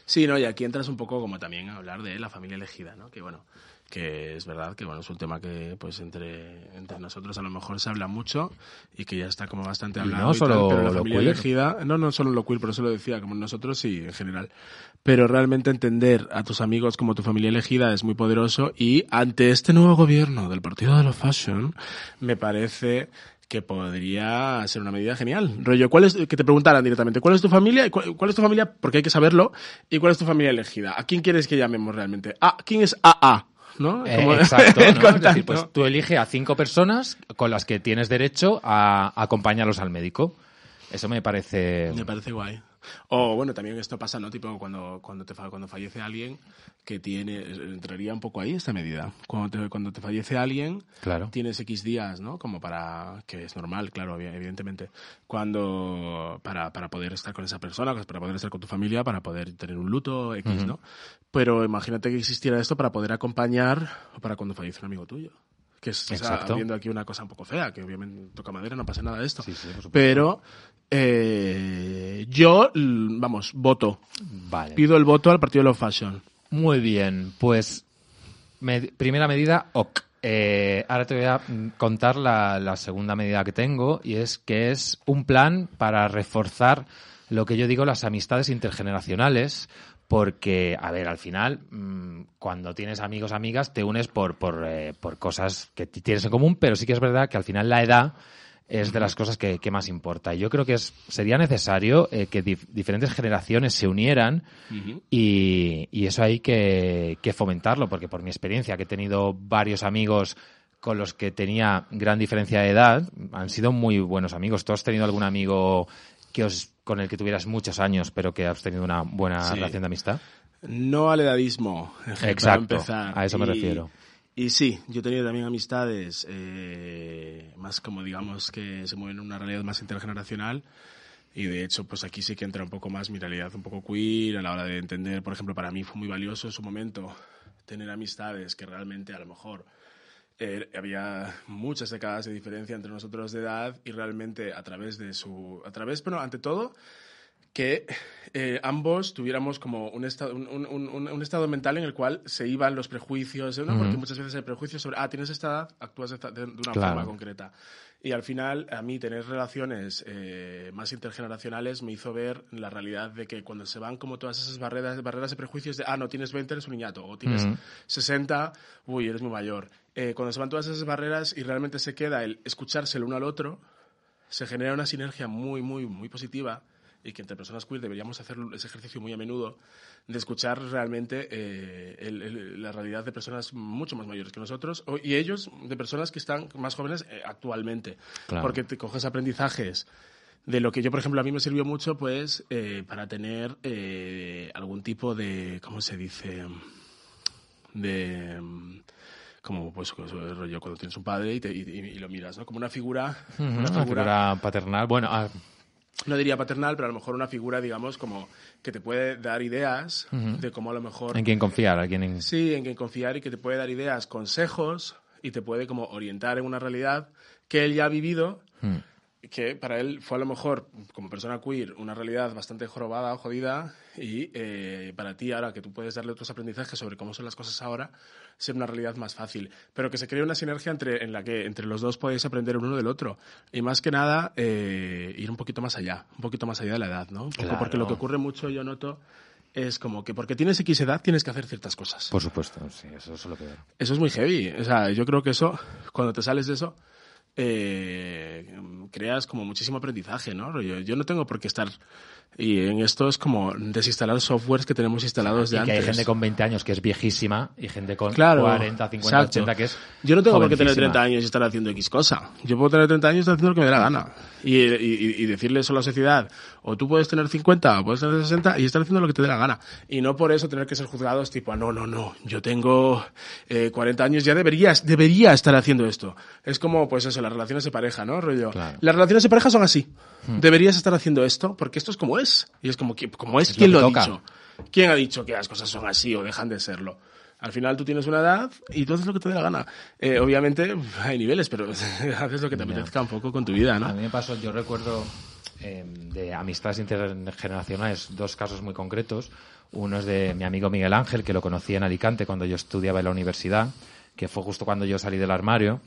Sí, no, y aquí entras un poco como también a hablar de la familia elegida, ¿no? Que bueno, que es verdad que bueno, es un tema que pues entre, entre nosotros a lo mejor se habla mucho y que ya está como bastante Y hablado. no y tal, solo pero la lo familia queer. elegida, no, no solo lo queer, por eso lo decía, como nosotros sí, en general. Pero realmente entender a tus amigos como tu familia elegida es muy poderoso y ante este nuevo gobierno del Partido de la Fashion, me parece que podría ser una medida genial. Rollo, ¿cuál es, que te preguntaran directamente, ¿cuál es tu familia? y ¿Cuál, cuál es tu familia? Porque hay que saberlo. ¿Y cuál es tu familia elegida? ¿A quién quieres que llamemos realmente? Ah, ¿quién es AA? ¿No? Eh, Como- exacto, <laughs> ¿no? Es decir, pues tú elige a cinco personas con las que tienes derecho a acompañarlos al médico. Eso me parece. Me parece guay. O bueno, también esto pasa, ¿no? Tipo cuando, cuando, te, cuando fallece alguien que tiene, entraría un poco ahí esta medida. Cuando te, cuando te fallece alguien, Claro. tienes X días, ¿no? Como para, que es normal, claro, evi- evidentemente, cuando, para, para poder estar con esa persona, pues, para poder estar con tu familia, para poder tener un luto X, ¿no? Pero imagínate que existiera esto para poder acompañar o para cuando fallece un amigo tuyo. Que es, o sea, Exacto. viendo aquí una cosa un poco fea, que obviamente toca madera, no pasa nada de esto. Sí, sí. Pero eh, yo, vamos, voto. Vale. Pido el voto al partido de Love Fashion. Muy bien, pues primera medida, ok. Eh, ahora te voy a contar la, la segunda medida que tengo y es que es un plan para reforzar lo que yo digo las amistades intergeneracionales porque, a ver, al final, mm, cuando tienes amigos, amigas, te unes por, por, eh, por cosas que tienes en común, pero sí que es verdad que al final la edad es de las cosas que, que más importa. Y yo creo que es, sería necesario eh, que dif- diferentes generaciones se unieran y, y eso hay que, que fomentarlo, porque por mi experiencia, que he tenido varios amigos con los que tenía gran diferencia de edad, han sido muy buenos amigos. ¿Tú has tenido algún amigo que os, con el que tuvieras muchos años, pero que has tenido una buena Sí. relación de amistad? No al edadismo, Exacto, para empezar. a eso me Y- refiero. Y sí, yo he tenido también amistades eh, más como digamos que se mueven en una realidad más intergeneracional. Y de hecho pues aquí sí que entra un poco más mi realidad un poco queer a la hora de entender, por ejemplo, para mí fue muy valioso en su momento tener amistades que realmente a lo mejor eh, había muchas décadas de diferencia entre nosotros de edad y realmente a través de su a través bueno ante todo que eh, ambos tuviéramos como un estado, un, un- un- un estado mental en el cual se iban los prejuicios, ¿no? porque Ujú. muchas veces hay prejuicios sobre, ah, tienes esta edad, actúas de, de- una Claro. forma concreta. Y al final, a mí tener relaciones eh, más intergeneracionales me hizo ver la realidad de que cuando se van como todas esas barreras, barreras de prejuicios de, ah, no, tienes 20, eres un niñato, o tienes Ujú. 60, uy, eres muy mayor. Eh, cuando se van todas esas barreras y realmente se queda el escucharse el uno al otro, se genera una sinergia muy, muy, muy positiva y que entre personas queer deberíamos hacer ese ejercicio muy a menudo de escuchar realmente eh, el- el- la realidad de personas mucho más mayores que nosotros o- y ellos de personas que están más jóvenes eh, actualmente. Claro. Porque te coges aprendizajes de lo que yo, por ejemplo, a mí me sirvió mucho pues eh, para tener eh, algún tipo de, ¿cómo se dice? De... como pues rollo cuando tienes un padre y, te- y- y lo miras, ¿no? Como una figura, Ujú, una Una figura figura paternal. Bueno, ah, no diría paternal, pero a lo mejor una figura, digamos, como que te puede dar ideas de cómo a lo mejor... en quién confiar, a quién en- Sí, en quien confiar y que te puede dar ideas, consejos y te puede como orientar en una realidad que él ya ha vivido. Que para él fue a lo mejor, como persona queer, una realidad bastante jorobada o jodida y eh, para ti ahora que tú puedes darle otros aprendizajes sobre cómo son las cosas ahora, ser una realidad más fácil. Pero que se cree una sinergia entre, en la que entre los dos podéis aprender uno del otro. Y más que nada, eh, ir un poquito más allá, un poquito más allá de la edad, ¿no? Claro. Porque lo que ocurre mucho, yo noto, es como que porque tienes X edad tienes que hacer ciertas cosas. Por supuesto, sí, eso es lo que... Eso es muy heavy. O sea, yo creo que eso, cuando te sales de eso, eh, creas como muchísimo aprendizaje, ¿no? Rollo, Yo no tengo por qué estar... Y en esto es como desinstalar softwares que tenemos instalados de antes. hay gente con 20 años que es viejísima y gente con Claro, 40, 50, exacto. 80 que es Yo no tengo por qué tener jovencísima. 30 años y estar haciendo X cosa. Yo puedo tener 30 años y estar haciendo lo que me dé la gana. Y, y- y decirle eso a la sociedad. O tú puedes tener 50 o puedes tener 60 y estar haciendo lo que te dé la gana. Y no por eso tener que ser juzgados tipo, "Ah, no, no, no, yo tengo eh, 40 años, ya deberías, debería estar haciendo esto. Es como, pues eso, las relaciones de pareja, ¿no? Rollo. Claro. Las relaciones de pareja son así. Deberías estar haciendo esto porque esto es como es. Y es como, que- como es, Es lo ¿quién que lo, ha toca. dicho? ¿Quién ha dicho que las cosas son así o dejan de serlo? Al final tú tienes una edad y tú haces lo que te dé la gana. Eh, obviamente <laughs> hay niveles, pero <laughs> haces lo que te apetezca un poco con tu vida, A ¿no? mí me pasó, yo recuerdo eh, de amistades intergeneracionales dos casos muy concretos. Uno es de mi amigo Miguel Ángel, que lo conocí en Alicante cuando yo estudiaba en la universidad, que fue justo cuando yo salí del armario.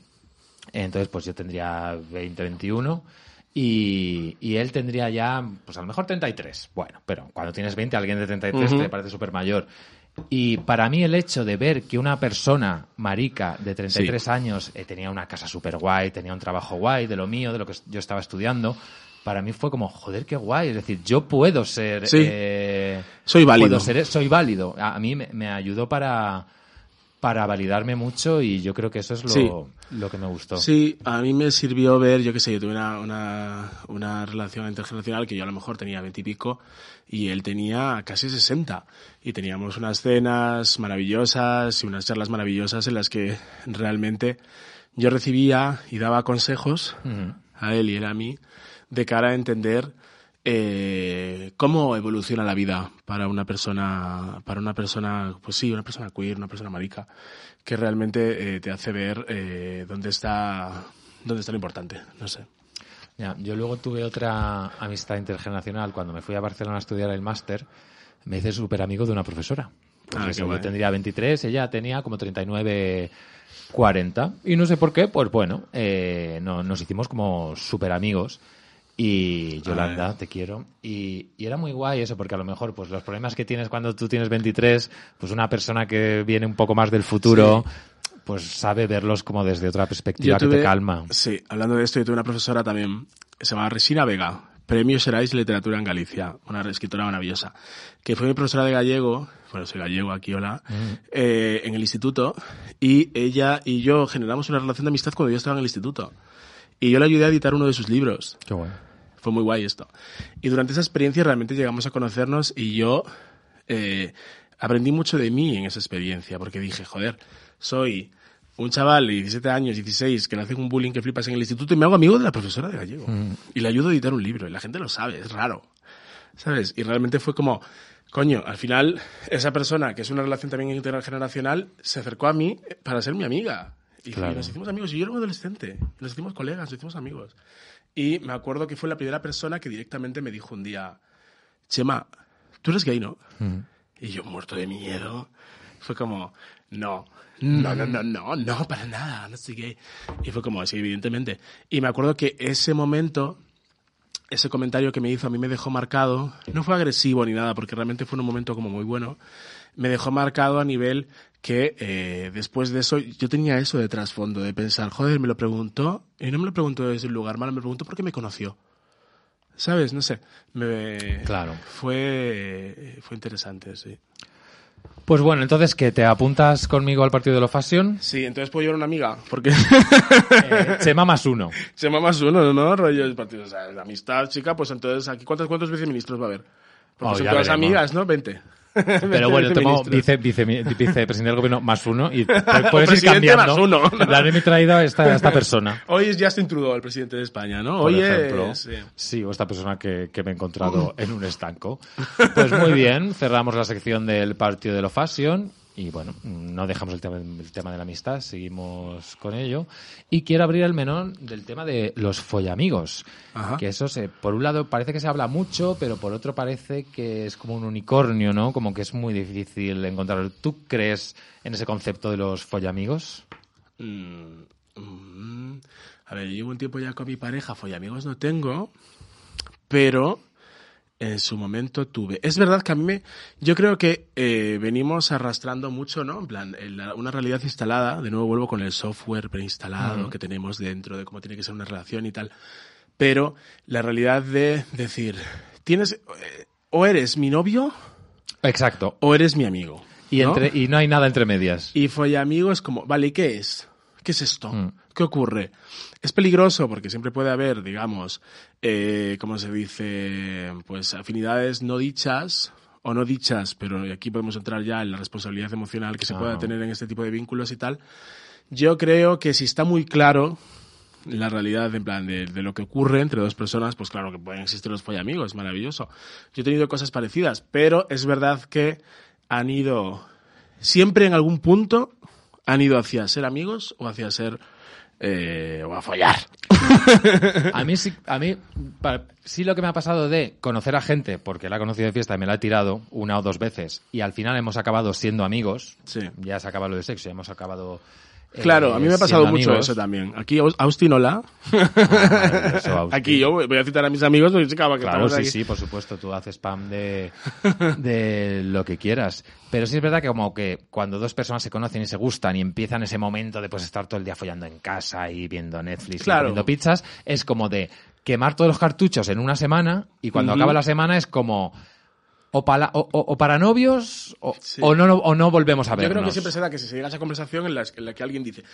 Entonces, pues yo tendría 20, 21 y, y él tendría ya, pues a lo mejor 33. Bueno, pero cuando tienes 20, alguien de 33 Ujú. te parece súper mayor. Y para mí el hecho de ver que una persona marica de 33 años eh, tenía una casa súper guay, tenía un trabajo guay de lo mío, de lo que yo estaba estudiando, para mí fue como, joder, qué guay. Es decir, yo puedo ser... Sí. eh, Soy válido. puedo ser- soy válido. A, a mí me, me ayudó para, para validarme mucho y yo creo que eso es lo, Sí. lo que me gustó. Sí, a mí me sirvió ver, yo qué sé, yo tuve una, una, una relación intergeneracional que yo a lo mejor tenía veintipico y, él tenía casi 60. Y teníamos unas cenas maravillosas y unas charlas maravillosas en las que realmente yo recibía y daba consejos Ujú. a él y él a mí de cara a entender eh, cómo evoluciona la vida para una persona, para una persona, pues sí, una persona queer, una persona marica, que realmente eh, te hace ver eh, dónde está, dónde está lo importante, no sé. Ya, yo luego tuve otra amistad intergeneracional cuando me fui a Barcelona a estudiar el máster. Me hice súper amigo de una profesora. Ah, guay. yo tendría 23, ella tenía como 39, 40. Y no sé por qué, pues bueno, eh, no, nos hicimos como súper amigos. Y Yolanda, te quiero. Y, y era muy guay eso, porque a lo mejor pues los problemas que tienes cuando tú tienes 23, pues una persona que viene un poco más del futuro, pues sabe verlos como desde otra perspectiva que te calma. Sí, hablando de esto, yo tuve una profesora también, se llama Resina Vega, Premio Serais Literatura en Galicia, una escritora maravillosa, que fue mi profesora de gallego, bueno, soy gallego aquí, hola, eh, en el instituto, y ella y yo generamos una relación de amistad cuando yo estaba en el instituto. Y yo le ayudé a editar uno de sus libros. Qué bueno. Fue muy guay esto. Y durante esa experiencia realmente llegamos a conocernos y yo eh, aprendí mucho de mí en esa experiencia, porque dije, joder, soy un chaval de 17 años, 16, que le hacen un bullying que flipas en el instituto y me hago amigo de la profesora de gallego. Y le ayudo a editar un libro y la gente lo sabe, es raro. ¿Sabes? Y realmente fue como, coño, al final esa persona, que es una relación también intergeneracional, se acercó a mí para ser mi amiga. Y Claro. nos hicimos amigos. Y yo era un adolescente. Nos hicimos colegas, nos hicimos amigos. Y me acuerdo que fue la primera persona que directamente me dijo un día, Chema, tú eres gay, ¿no? Y yo muerto de miedo. Fue como, no, no, no, no, no, no, para nada, no soy gay. Y fue como, sí, evidentemente. Y me acuerdo que ese momento, ese comentario que me hizo a mí me dejó marcado, no fue agresivo ni nada, porque realmente fue un momento como muy bueno, me dejó marcado a nivel que eh, después de eso yo tenía eso de trasfondo, de pensar, joder, me lo preguntó, y no me lo preguntó desde un lugar malo, me lo preguntó porque me conoció. ¿Sabes? No sé. Me, Claro. Fue, fue interesante, sí. Pues bueno, entonces, ¿que te apuntas conmigo al partido de la Fashion? Sí, entonces puedo llevar una amiga, porque Eh, Chema más uno. <laughs> se llama más uno, ¿no? Rollo el partido, o sea, la amistad, chica, pues entonces aquí, ¿cuántos, cuántos viceministros va a haber? Porque Oh, son todas veremos. amigas, ¿no? 20. <laughs> Pero bueno, tengo vice, vice, vicepresidente del gobierno más uno y puedes ir cambiando. más uno. En plan, he traído a esta, a esta persona. <laughs> Hoy es Justin Trudeau, el presidente de España, ¿no? Por Hoy ejemplo, es... sí. sí, o esta persona que, que me he encontrado en un estanco. Pues muy bien, cerramos la sección del partido de lo fashion y bueno, no dejamos el tema, el tema de la amistad, seguimos con ello. Y quiero abrir el menón del tema de los follamigos. Ajá. Que eso, se, por un lado, parece que se habla mucho, pero por otro parece que es como un unicornio, ¿no? Como que es muy difícil encontrarlo. ¿Tú crees en ese concepto de los follamigos? Mm, mm, a ver, yo llevo un tiempo ya con mi pareja, amigos no tengo, pero en su momento tuve. Es verdad que a mí me, yo creo que eh, venimos arrastrando mucho, ¿no? En plan, en la- una realidad instalada, de nuevo vuelvo con el software preinstalado que tenemos dentro de cómo tiene que ser una relación y tal. pero la realidad de decir, tienes, eh, o eres mi novio Exacto. o eres mi amigo. Y, ¿no? entre, y no hay nada entre medias. Y follamigo es como, vale, ¿y qué es? ¿Qué es esto? Mm. ¿Qué ocurre? Es peligroso porque siempre puede haber, digamos, eh, ¿cómo se dice? Pues afinidades no dichas o no dichas, pero aquí podemos entrar ya en la responsabilidad emocional que se Ah. pueda tener en este tipo de vínculos y tal. Yo creo que si está muy claro la realidad en plan de, de lo que ocurre entre dos personas, pues claro que pueden existir los follamigos, maravilloso. Yo he tenido cosas parecidas, pero es verdad que han ido siempre en algún punto han ido hacia ser amigos o hacia ser eh, o a follar. <laughs> A mí sí, a mí sí lo que me ha pasado de conocer a gente, porque la he conocido de fiesta y me la he tirado una o dos veces, y al final hemos acabado siendo amigos. Sí. Ya se acaba lo de sexo, ya hemos acabado. Eh, Claro, a mí me ha pasado mucho amigos. eso también. Aquí Aus- Austin, hola. Austin. <laughs> Aquí yo voy a citar a mis amigos porque chica, que Claro, sí, aquí. sí, por supuesto, tú haces spam de, <laughs> de lo que quieras. Pero sí es verdad que como que cuando dos personas se conocen y se gustan y empiezan ese momento de pues estar todo el día follando en casa y viendo Netflix Claro. y comiendo pizzas, es como de quemar todos los cartuchos en una semana y cuando acaba la semana es como o, pala- o, o- o para novios o, Sí. o no, o no volvemos a Yo vernos. creo que siempre se da que si se llega a esa conversación en la, en la que alguien dice,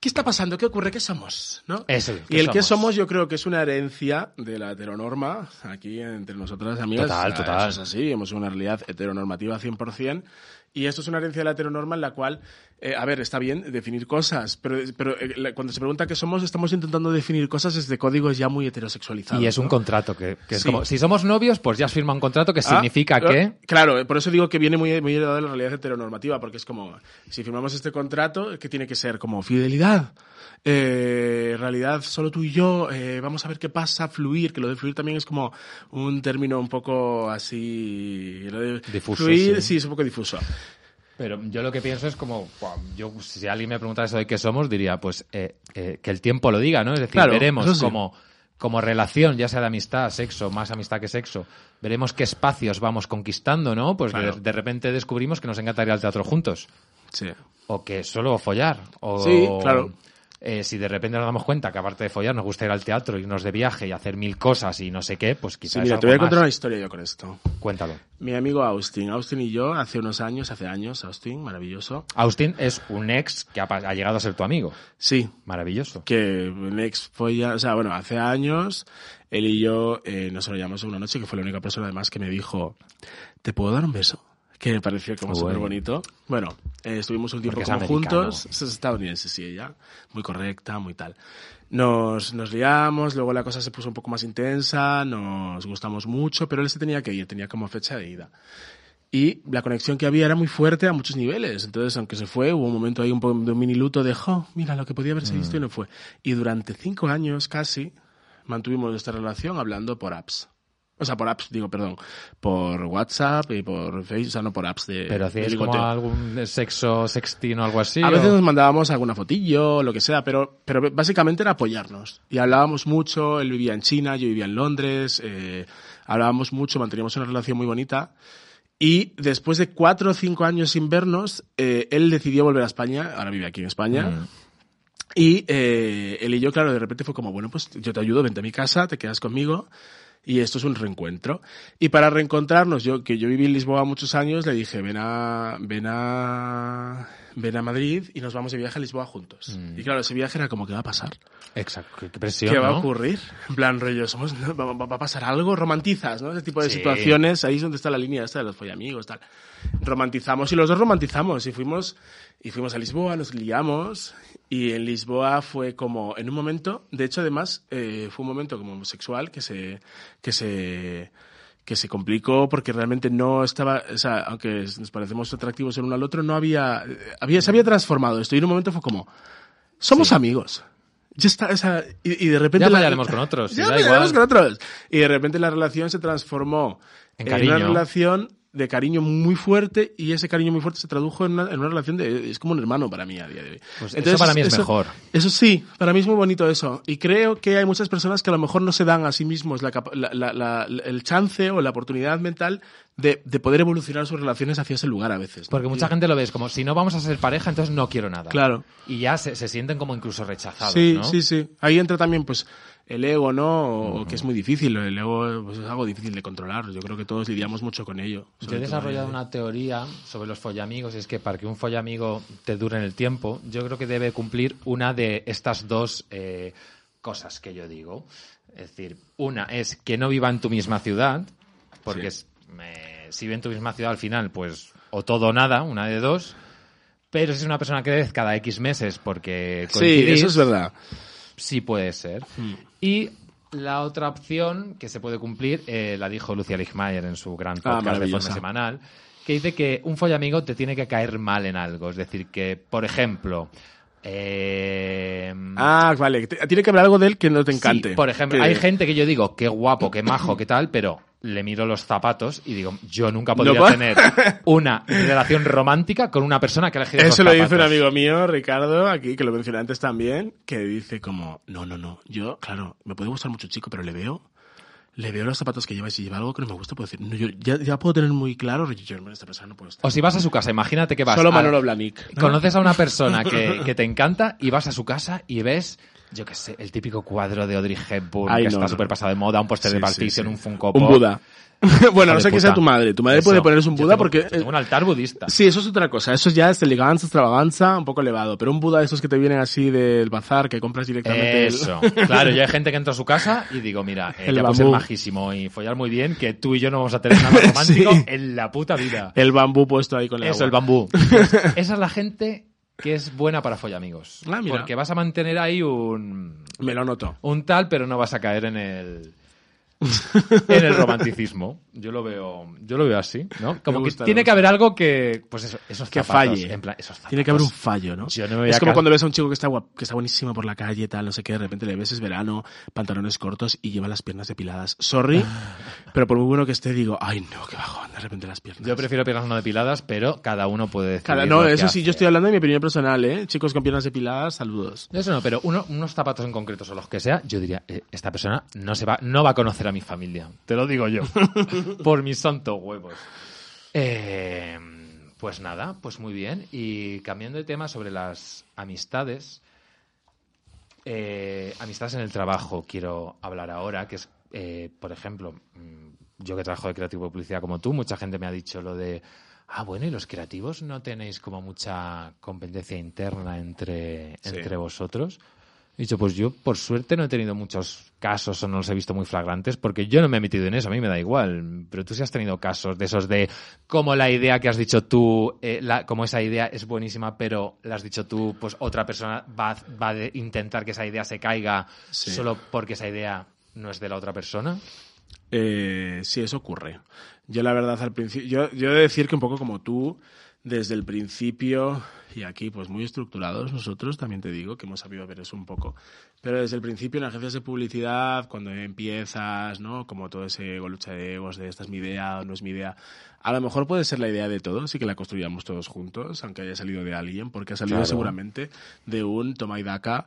¿qué está pasando? ¿Qué ocurre? ¿Qué somos? ¿No? Eso, y ¿qué el que somos? somos yo creo que es una herencia de la heteronorma aquí entre nosotras amigas. Total, total. Eso es así, hemos una realidad heteronormativa 100%. Y esto es una herencia de la heteronorma en la cual, eh, a ver, está bien definir cosas, pero, pero eh, cuando se pregunta qué somos, estamos intentando definir cosas desde códigos ya muy heterosexualizados. Y es un ¿no? contrato que, que es Sí. como, si somos novios, pues ya has firmado un contrato que Ah, significa eh, que... Claro, por eso digo que viene muy, muy heredado de la realidad heteronormativa, porque es como, si firmamos este contrato, ¿qué tiene que ser? Como fidelidad. Eh, realidad solo tú y yo, eh, vamos a ver qué pasa, fluir, que lo de fluir también es como un término un poco así... lo de Difuso, Fluir, sí. sí, es un poco difuso. Pero yo lo que pienso es como, yo si alguien me preguntara eso de qué somos, diría, pues eh, eh, que el tiempo lo diga, ¿no? Es decir, Claro, veremos sí. como, como relación, ya sea de amistad, sexo, más amistad que sexo, veremos qué espacios vamos conquistando, ¿no? Pues de- Claro. de, repente descubrimos que nos encanta ir al teatro juntos, Sí. o que solo follar, o... Sí, claro. Eh, si de repente nos damos cuenta que aparte de follar nos gusta ir al teatro, irnos de viaje y hacer mil cosas y no sé qué, pues Sí, quizás mira, algo te voy a más. contar una historia yo con esto. Cuéntalo. Mi amigo Austin. Austin y yo, hace unos años, hace años, Austin, maravilloso. Austin es un ex que ha, ha llegado a ser tu amigo. Sí, Maravilloso. que un ex ya, o sea, bueno, hace años, él y yo eh, nos llamamos una noche, que fue la única persona además que me dijo, ¿te puedo dar un beso? Que me pareció como súper bonito. Bueno, eh, estuvimos un tiempo Porque como juntos, es estadounidense, sí, ella, muy correcta, muy tal. Nos, nos liamos, luego la cosa se puso un poco más intensa, nos gustamos mucho, pero él se tenía que ir, tenía como fecha de ida. Y la conexión que había era muy fuerte a muchos niveles. Entonces, aunque se fue, hubo un momento ahí un poco de un mini luto de, jo, mira lo que podía haberse visto y no fue. Y durante cinco años casi mantuvimos esta relación hablando por apps. O sea, por apps, digo, perdón, por WhatsApp y por Facebook, o sea, no por apps de Pero hacíais como algún sexo sexting o algo así. A o- veces nos mandábamos alguna fotillo, lo que sea, pero, pero básicamente era apoyarnos. Y hablábamos mucho, él vivía en China, yo vivía en Londres, eh, hablábamos mucho, manteníamos una relación muy bonita. Y después de cuatro o cinco años sin vernos, eh, él decidió volver a España, ahora vive aquí en España. Mm. Y eh, él y yo, claro, de repente fue como, bueno, pues yo te ayudo, vente a mi casa, te quedas conmigo. Y esto es un reencuentro. Y para reencontrarnos, yo que yo viví en Lisboa muchos años, le dije, ven a, ven a, ven a Madrid y nos vamos de viaje a Lisboa juntos. Y claro, ese viaje era como, ¿qué va a pasar? Exacto. Qué, presión, ¿Qué va a ocurrir? En plan, rollo, somos, <laughs> ¿va, va- va a pasar algo? Romantizas, ¿no? Ese tipo de Sí. situaciones, ahí es donde está la línea esta de los follamigos, tal. Romantizamos y los dos romantizamos y fuimos, y fuimos a Lisboa, nos liamos y en Lisboa fue como, en un momento, de hecho además, eh, fue un momento como homosexual que se, que se, que se complicó porque realmente no estaba, o sea, aunque nos parecemos atractivos el uno al otro, no había, había, se había transformado esto y en un momento fue como, somos Sí. amigos. Ya está, o sea, y, y de repente... Ya la- con otros, <laughs> Ya da igual. con otros. Y de repente la relación se transformó En en, una relación de cariño muy fuerte y ese cariño muy fuerte se tradujo en una, en una relación de... Es como un hermano para mí a día de hoy. Pues eso para mí es mejor. Eso sí, para mí es muy bonito eso. Y creo que hay muchas personas que a lo mejor no se dan a sí mismos la el chance o la oportunidad mental de, de poder evolucionar sus relaciones hacia ese lugar a veces. ¿no? Porque mucha gente lo ves como, si no vamos a ser pareja, entonces no quiero nada. Claro. Y ya se, se sienten como incluso rechazados, Sí, ¿no? sí, sí. Ahí entra también, pues, el ego, ¿no? O, que es muy difícil. El ego pues, es algo difícil de controlar. Yo creo que todos lidiamos mucho con ello. Yo he desarrollado una teoría sobre los follamigos y es que para que un follamigo te dure en el tiempo, yo creo que debe cumplir una de estas dos eh, cosas que yo digo. Es decir, una es que no viva en tu misma ciudad, porque si vive en tu misma ciudad al final, pues o todo o nada, una de dos. Pero si es una persona que ves cada X meses porque Sí, eso es verdad. Sí puede ser. Hmm. Y la otra opción que se puede cumplir, eh, la dijo Lucia Lichmayer en su gran ah, podcast de forma semanal, que dice que un follamigo te tiene que caer mal en algo. Es decir, que, por ejemplo, eh... Ah, vale. Tiene que haber algo de él que no te encante. por ejemplo, hay gente que yo digo, qué guapo, qué majo, qué tal, pero le miro los zapatos y digo, yo nunca podría tener una relación romántica con una persona que elegido Eso lo dice un amigo mío, Ricardo, aquí, que lo mencioné antes también, que dice como, no, no, no, yo, claro, me puede gustar mucho chico, pero le veo le veo los zapatos que lleva y si lleva algo que no me gusta, puedo decir, no, yo ya, puedo tener muy claro, esta persona no puede estar. O si vas a su casa, imagínate que vas. Solo Manolo Blahnik. Conoces a una persona que, que, te encanta y vas a su casa y ves yo qué sé, el típico cuadro de Audrey Hepburn que está súper pasado de moda, un póster de Partition, un Funko Pop. Un Buda. <laughs> bueno, no sé qué sea tu madre. Tu madre puede ponerse un Buda porque... Tengo un altar budista. Sí, eso es otra cosa. Eso ya es elegancia, extravaganza, un poco elevado. Pero un Buda de esos que te vienen así del bazar, que compras directamente... Eso. <laughs> claro, ya hay gente que entra a su casa y digo, mira, eh, ya puede ser majísimo y follar muy bien, que tú y yo no vamos a tener nada <laughs> romántico en la puta vida. El bambú puesto ahí con el Eso, el bambú. Pues esa es la gente que es buena para follamigos. Ah, porque vas a mantener ahí un... Me lo noto. Un tal, pero no vas a caer en el en el <laughs> romanticismo. Yo lo veo, yo lo veo así, ¿no? Como que tiene que haber algo que, pues eso, esos que falle. En plan, esos tiene que haber un fallo, ¿no? es como cuando ves a un chico que está que está buenísimo por la calle, tal, no sé qué, de repente le ves es verano, pantalones cortos y lleva las piernas depiladas. Sorry, <laughs> pero por muy bueno que esté digo, ay no, qué bajón, de repente las piernas. Yo prefiero piernas no depiladas, pero cada uno puede decir. Cada, no, eso sí, yo estoy hablando de mi opinión personal, ¿eh? Chicos con piernas depiladas, saludos. Eso no, pero uno, unos zapatos en concreto o los que sea, yo diría, eh, esta persona no se va, no va a conocer a mi familia. Te lo digo yo. <laughs> por mis santos huevos. Eh, pues nada, pues muy bien. Y cambiando de tema sobre las amistades. Eh, amistades en el trabajo quiero hablar ahora, que es, eh, por ejemplo, mm, yo que trabajo de creativo de publicidad como tú, mucha gente me ha dicho lo de, ah, bueno, y los creativos no tenéis como mucha competencia interna entre, entre vosotros. He dicho, pues yo por suerte no he tenido muchos casos o no los he visto muy flagrantes porque yo no me he metido en eso, a mí me da igual. Pero tú sí has tenido casos de esos de como la idea que has dicho tú, eh, como esa idea es buenísima, pero la has dicho tú, pues otra persona va, va a intentar que esa idea se caiga solo porque esa idea no es de la otra persona. Eh, sí, eso ocurre. Yo la verdad al principio, yo, yo he de decir que un poco como tú, desde el principio, y aquí pues muy estructurados nosotros, también te digo que hemos sabido ver eso un poco, pero desde el principio en agencias de publicidad, cuando empiezas, ¿no? Como todo ese lucha de egos de esta es mi idea o no es mi idea, a lo mejor puede ser la idea de todos y que la construyamos todos juntos, aunque haya salido de alguien, porque ha salido seguramente de un toma y daca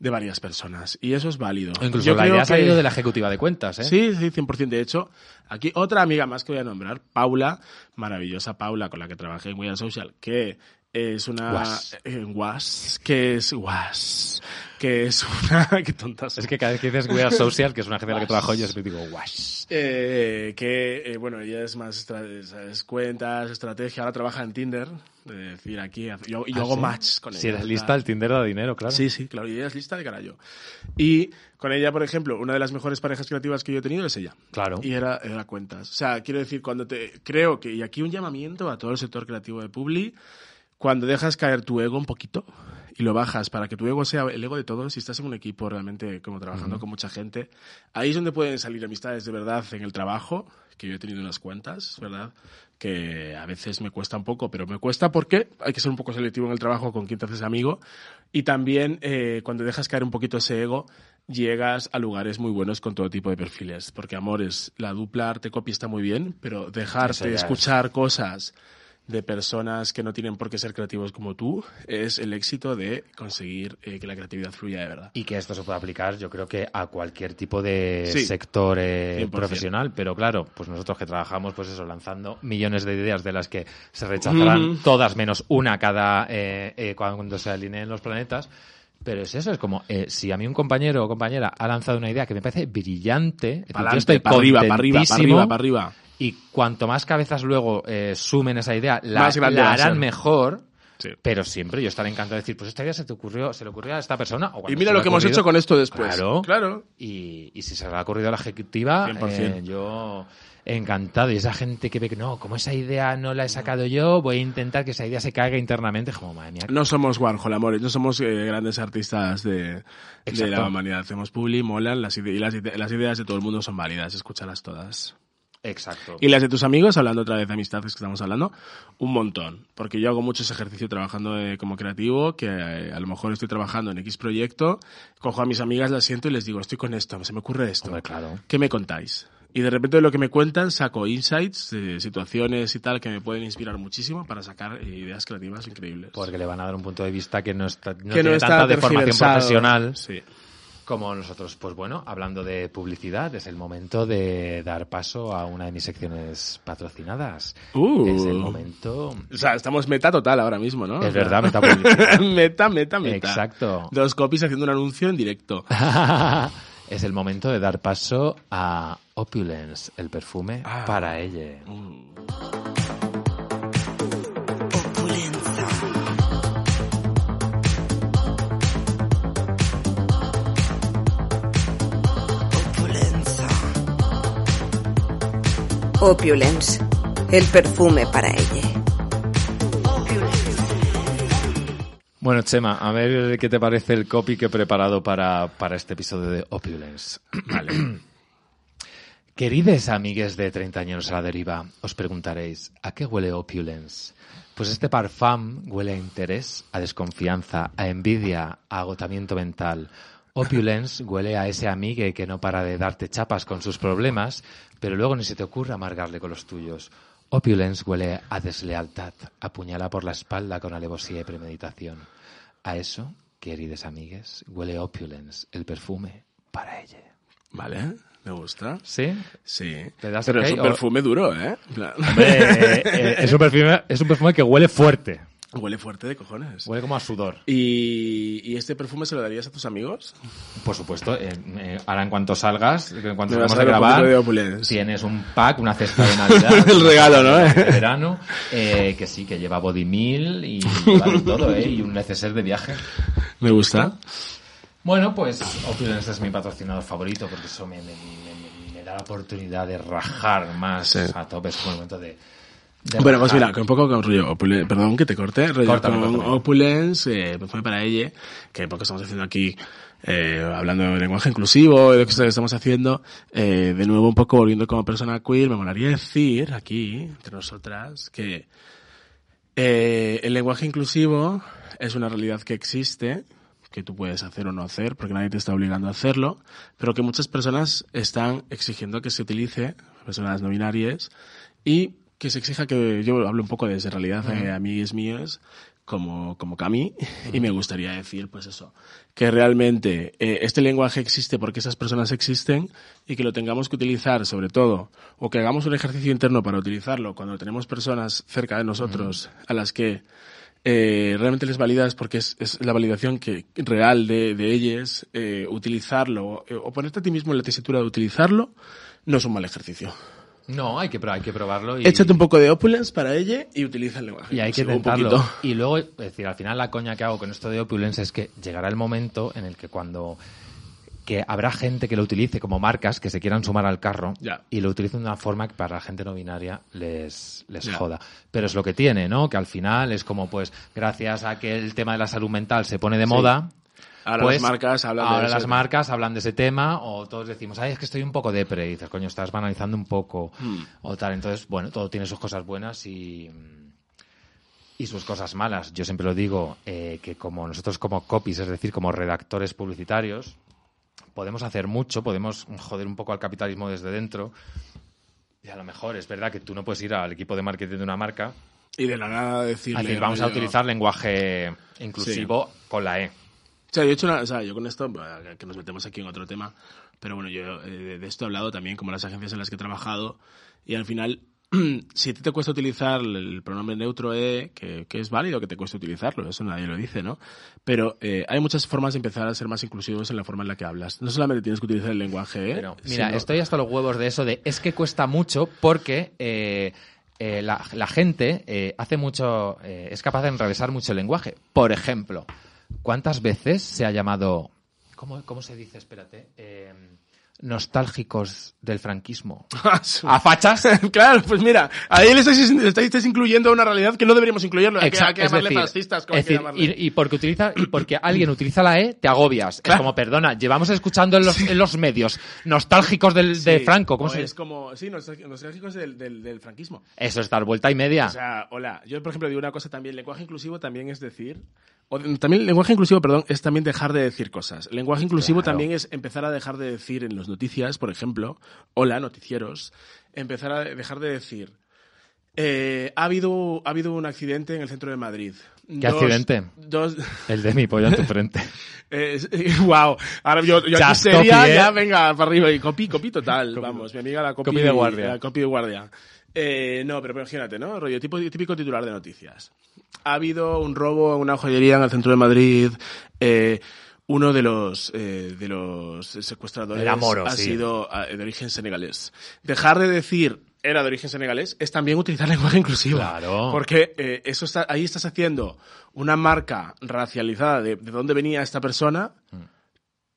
de varias personas. Y eso es válido. incluso la idea ha salido de la ejecutiva de cuentas, ¿eh? Sí, sí, 100%. De hecho, aquí otra amiga más que voy a nombrar, Paula, maravillosa Paula, con la que trabajé en We Social, que es una was. Eh, was que es was que es <laughs> una qué tontas. Es que cada vez que dices We Social que es una agencia en la que trabajo yo siempre digo was. Eh, que eh, bueno ella es más es cuentas estrategia ahora trabaja en Tinder de decir aquí yo, yo ¿Ah, hago match con ella si eres lista el Tinder da dinero claro. Sí sí claro y ella es lista de carajo y con ella por ejemplo una de las mejores parejas creativas que yo he tenido es ella. Claro. Y era, era cuentas. O sea quiero decir cuando te creo que y aquí un llamamiento a todo el sector creativo de Publi cuando dejas caer tu ego un poquito y lo bajas para que tu ego sea el ego de todos, si estás en un equipo realmente como trabajando con mucha gente, ahí es donde pueden salir amistades de verdad en el trabajo, que yo he tenido unas cuantas, ¿verdad? Que a veces me cuesta un poco, pero me cuesta porque hay que ser un poco selectivo en el trabajo con quien te haces amigo. Y también eh, cuando dejas caer un poquito ese ego, llegas a lugares muy buenos con todo tipo de perfiles. Porque, amores, la dupla arte copy está muy bien, pero dejarte escuchar cosas de personas que no tienen por qué ser creativos como tú es el éxito de conseguir eh, que la creatividad fluya de verdad. Y que esto se puede aplicar, yo creo que a cualquier tipo de sector eh, profesional, pero claro, pues nosotros que trabajamos, pues eso, lanzando millones de ideas de las que se rechazarán todas menos una cada eh, cuando se alineen los planetas. Pero es eso, es como eh, si a mí un compañero o compañera ha lanzado una idea que me parece brillante, yo Para estoy para arriba, para arriba, para arriba, para arriba. Y cuanto más cabezas luego eh, sumen esa idea, la, harán mejor. Sí. Pero siempre yo estaré encantado de decir, pues esta idea se te ocurrió, se le ocurrió a esta persona. o Y mira lo que hemos hecho con esto después. Claro. Claro. Y, y si se le ha ocurrido a la ejecutiva, 100%. eh, yo encantado. Y esa gente que ve que no, como esa idea no la he sacado yo, voy a intentar que esa idea se caiga internamente. Como, madre mía, No somos Warhol, amores, no somos eh, grandes artistas de, de la humanidad. Hacemos publi, molan, las ide- y las, ide- las ideas de todo el mundo son válidas, escúchalas todas. Exacto. Y las de tus amigos, hablando otra vez de amistades que estamos hablando, un montón. Porque yo hago mucho ese ejercicio trabajando eh, como creativo, que eh, a lo mejor estoy trabajando en X proyecto, cojo a mis amigas, las siento y les digo, estoy con esto, se me ocurre esto. Hombre, claro. ¿Qué me contáis? Y de repente de lo que me cuentan saco insights, de situaciones y tal que me pueden inspirar muchísimo para sacar eh, ideas creativas increíbles. Porque le van a dar un punto de vista que no, está, no que tiene no está tanta deformación profesional Sí. Como nosotros. Pues bueno, hablando de publicidad, es el momento de dar paso a una de mis secciones patrocinadas. Uh. Es el momento... O sea, estamos meta total ahora mismo, ¿no? Es verdad, meta <laughs> publicidad. meta, meta, meta. Exacto. Dos copies haciendo un anuncio en directo. <laughs> es el momento de dar paso a Opulence, el perfume Ah. para ella. Opulence, el perfume para ella. Bueno, Chema, a ver qué te parece el copy que he preparado para, para este episodio de Opulence. <clears throat> Vale. Querides amigues de 30 años a la deriva, os preguntaréis, ¿a qué huele Opulence? Pues este parfum huele a interés, a desconfianza, a envidia, a agotamiento mental. Opulence huele a ese amigue que no para de darte chapas con sus problemas, pero luego ni se te ocurre amargarle con los tuyos. Opulence huele a deslealtad, apuñala por la espalda con alevosía y premeditación. A eso, querides amigues, huele Opulence, el perfume para ella. Vale, me gusta. ¿Sí? Sí. ¿Le das Pero es ok un o- perfume duro, ¿eh? Hombre, eh, eh, es, un perfume, es un perfume que huele fuerte. Huele fuerte de cojones. Huele como a sudor. ¿Y, ¿Y este perfume se lo darías a tus amigos? Por supuesto, eh, eh, ahora en cuanto salgas, en cuanto salgamos a de un grabar, de tienes un pack, una cesta de <laughs> Navidad. El regalo, ¿no? De verano, eh, que sí, que lleva body meal y lleva de todo, ¿eh? Y un neceser de viaje. Me gusta. Bueno, pues Opulence es mi patrocinador favorito porque eso me, me- me- me da la oportunidad de rajar más Sí. a tope. Es el momento de... Bueno, pues mira, con un poco con rollo Opulence, perdón que te corte, rollo Córtame, con córtame. Opulence, eh, perfume para ella, que porque estamos haciendo aquí, eh, hablando de lenguaje inclusivo, de lo que estamos haciendo, eh, de nuevo un poco volviendo como persona queer, me molaría decir aquí, entre nosotras, que eh, el lenguaje inclusivo es una realidad que existe, que tú puedes hacer o no hacer, porque nadie te está obligando a hacerlo, pero que muchas personas están exigiendo que se utilice, personas no binarias, y que se exija que yo hablo un poco desde realidad eh, amigues míos, como, como Cami, y me gustaría decir, pues eso, que realmente eh, este lenguaje existe porque esas personas existen y que lo tengamos que utilizar sobre todo, o que hagamos un ejercicio interno para utilizarlo cuando tenemos personas cerca de nosotros a las que eh, realmente les validas porque es, es la validación que real de, de ellas, eh, utilizarlo eh, o ponerte a ti mismo en la tesitura de utilizarlo, no es un mal ejercicio. No, hay que, hay que probarlo y... Échate un poco de opulence para ella y utiliza el lenguaje. Y hay que intentarlo. poquito. Y luego, es decir, al final la coña que hago con esto de Opulence es que llegará el momento en el que cuando que habrá gente que lo utilice como marcas que se quieran sumar al carro y lo utilicen de una forma que para la gente no binaria les, les joda. Pero es lo que tiene, ¿no? Que al final es como, pues, gracias a que el tema de la salud mental se pone de Sí. moda, Ahora pues, las marcas hablan ahora de las marcas hablan de ese tema o todos decimos, ay, es que estoy un poco depre. Y dices, coño, estás banalizando un poco Hmm. o tal. Entonces, bueno, todo tiene sus cosas buenas y, y sus cosas malas. Yo siempre lo digo, eh, que como nosotros como copies, es decir, como redactores publicitarios, podemos hacer mucho, podemos joder un poco al capitalismo desde dentro. Y a lo mejor es verdad que tú no puedes ir al equipo de marketing de una marca Y de la nada decirle... decir, vamos a utilizar lenguaje inclusivo con la E. O sea, yo he hecho una, o sea, yo con esto, que nos metemos aquí en otro tema, pero bueno, yo eh, de esto he hablado también, como las agencias en las que he trabajado, y al final <clears throat> si a ti te cuesta utilizar el pronombre neutro e, que, que es válido que te cueste utilizarlo, eso nadie lo dice, ¿no? Pero eh, hay muchas formas de empezar a ser más inclusivos en la forma en la que hablas. No solamente tienes que utilizar el lenguaje e, Pero, mira, sino- estoy hasta los huevos de eso de es que cuesta mucho porque eh, eh, la, la gente eh, hace mucho, eh, es capaz de enrevesar mucho el lenguaje. Por ejemplo, ¿cuántas veces se ha llamado, ¿cómo, cómo se dice? Espérate, eh, nostálgicos del franquismo. ¿A fachas? <laughs> claro, pues mira, ahí le estáis, le estáis- estáis incluyendo una realidad que no deberíamos incluirlo. Hay que, hay que llamarle decir, fascistas, como hay que llamarle. y, y porque utiliza y porque alguien utiliza la e te agobias es como perdona llevamos escuchando en los, en los medios nostálgicos del, de Franco ¿cómo o se es como, sí, nostálgicos del, del, del franquismo. eso es dar vuelta y media O sea, hola, yo por ejemplo digo una cosa también, lenguaje inclusivo también es decir, o también lenguaje inclusivo, perdón, es también dejar de decir cosas. Lenguaje inclusivo Claro. también es empezar a dejar de decir en las noticias, por ejemplo, hola, noticieros, empezar a dejar de decir, eh, ha, habido, ha habido un accidente en el centro de Madrid. ¿Qué accidente? Dos, <laughs> el de mi pollo en tu frente <laughs> wow, <laughs> ahora yo, yo aquí sería, copy, ¿eh? ya venga, para arriba, y copy, copy total, vamos, mi amiga la copy, Copy de guardia. la copy de guardia. Eh, no, pero imagínate, ¿no? Rollo, tipo, típico titular de noticias. Ha habido un robo en una joyería en el centro de Madrid, eh, uno de los, eh, de los secuestradores ha sí. sido eh, de origen senegalés. Dejar de decir era de origen senegalés es también utilizar lenguaje inclusivo. Claro. Porque eh, eso está, ahí estás haciendo una marca racializada de, de dónde venía esta persona.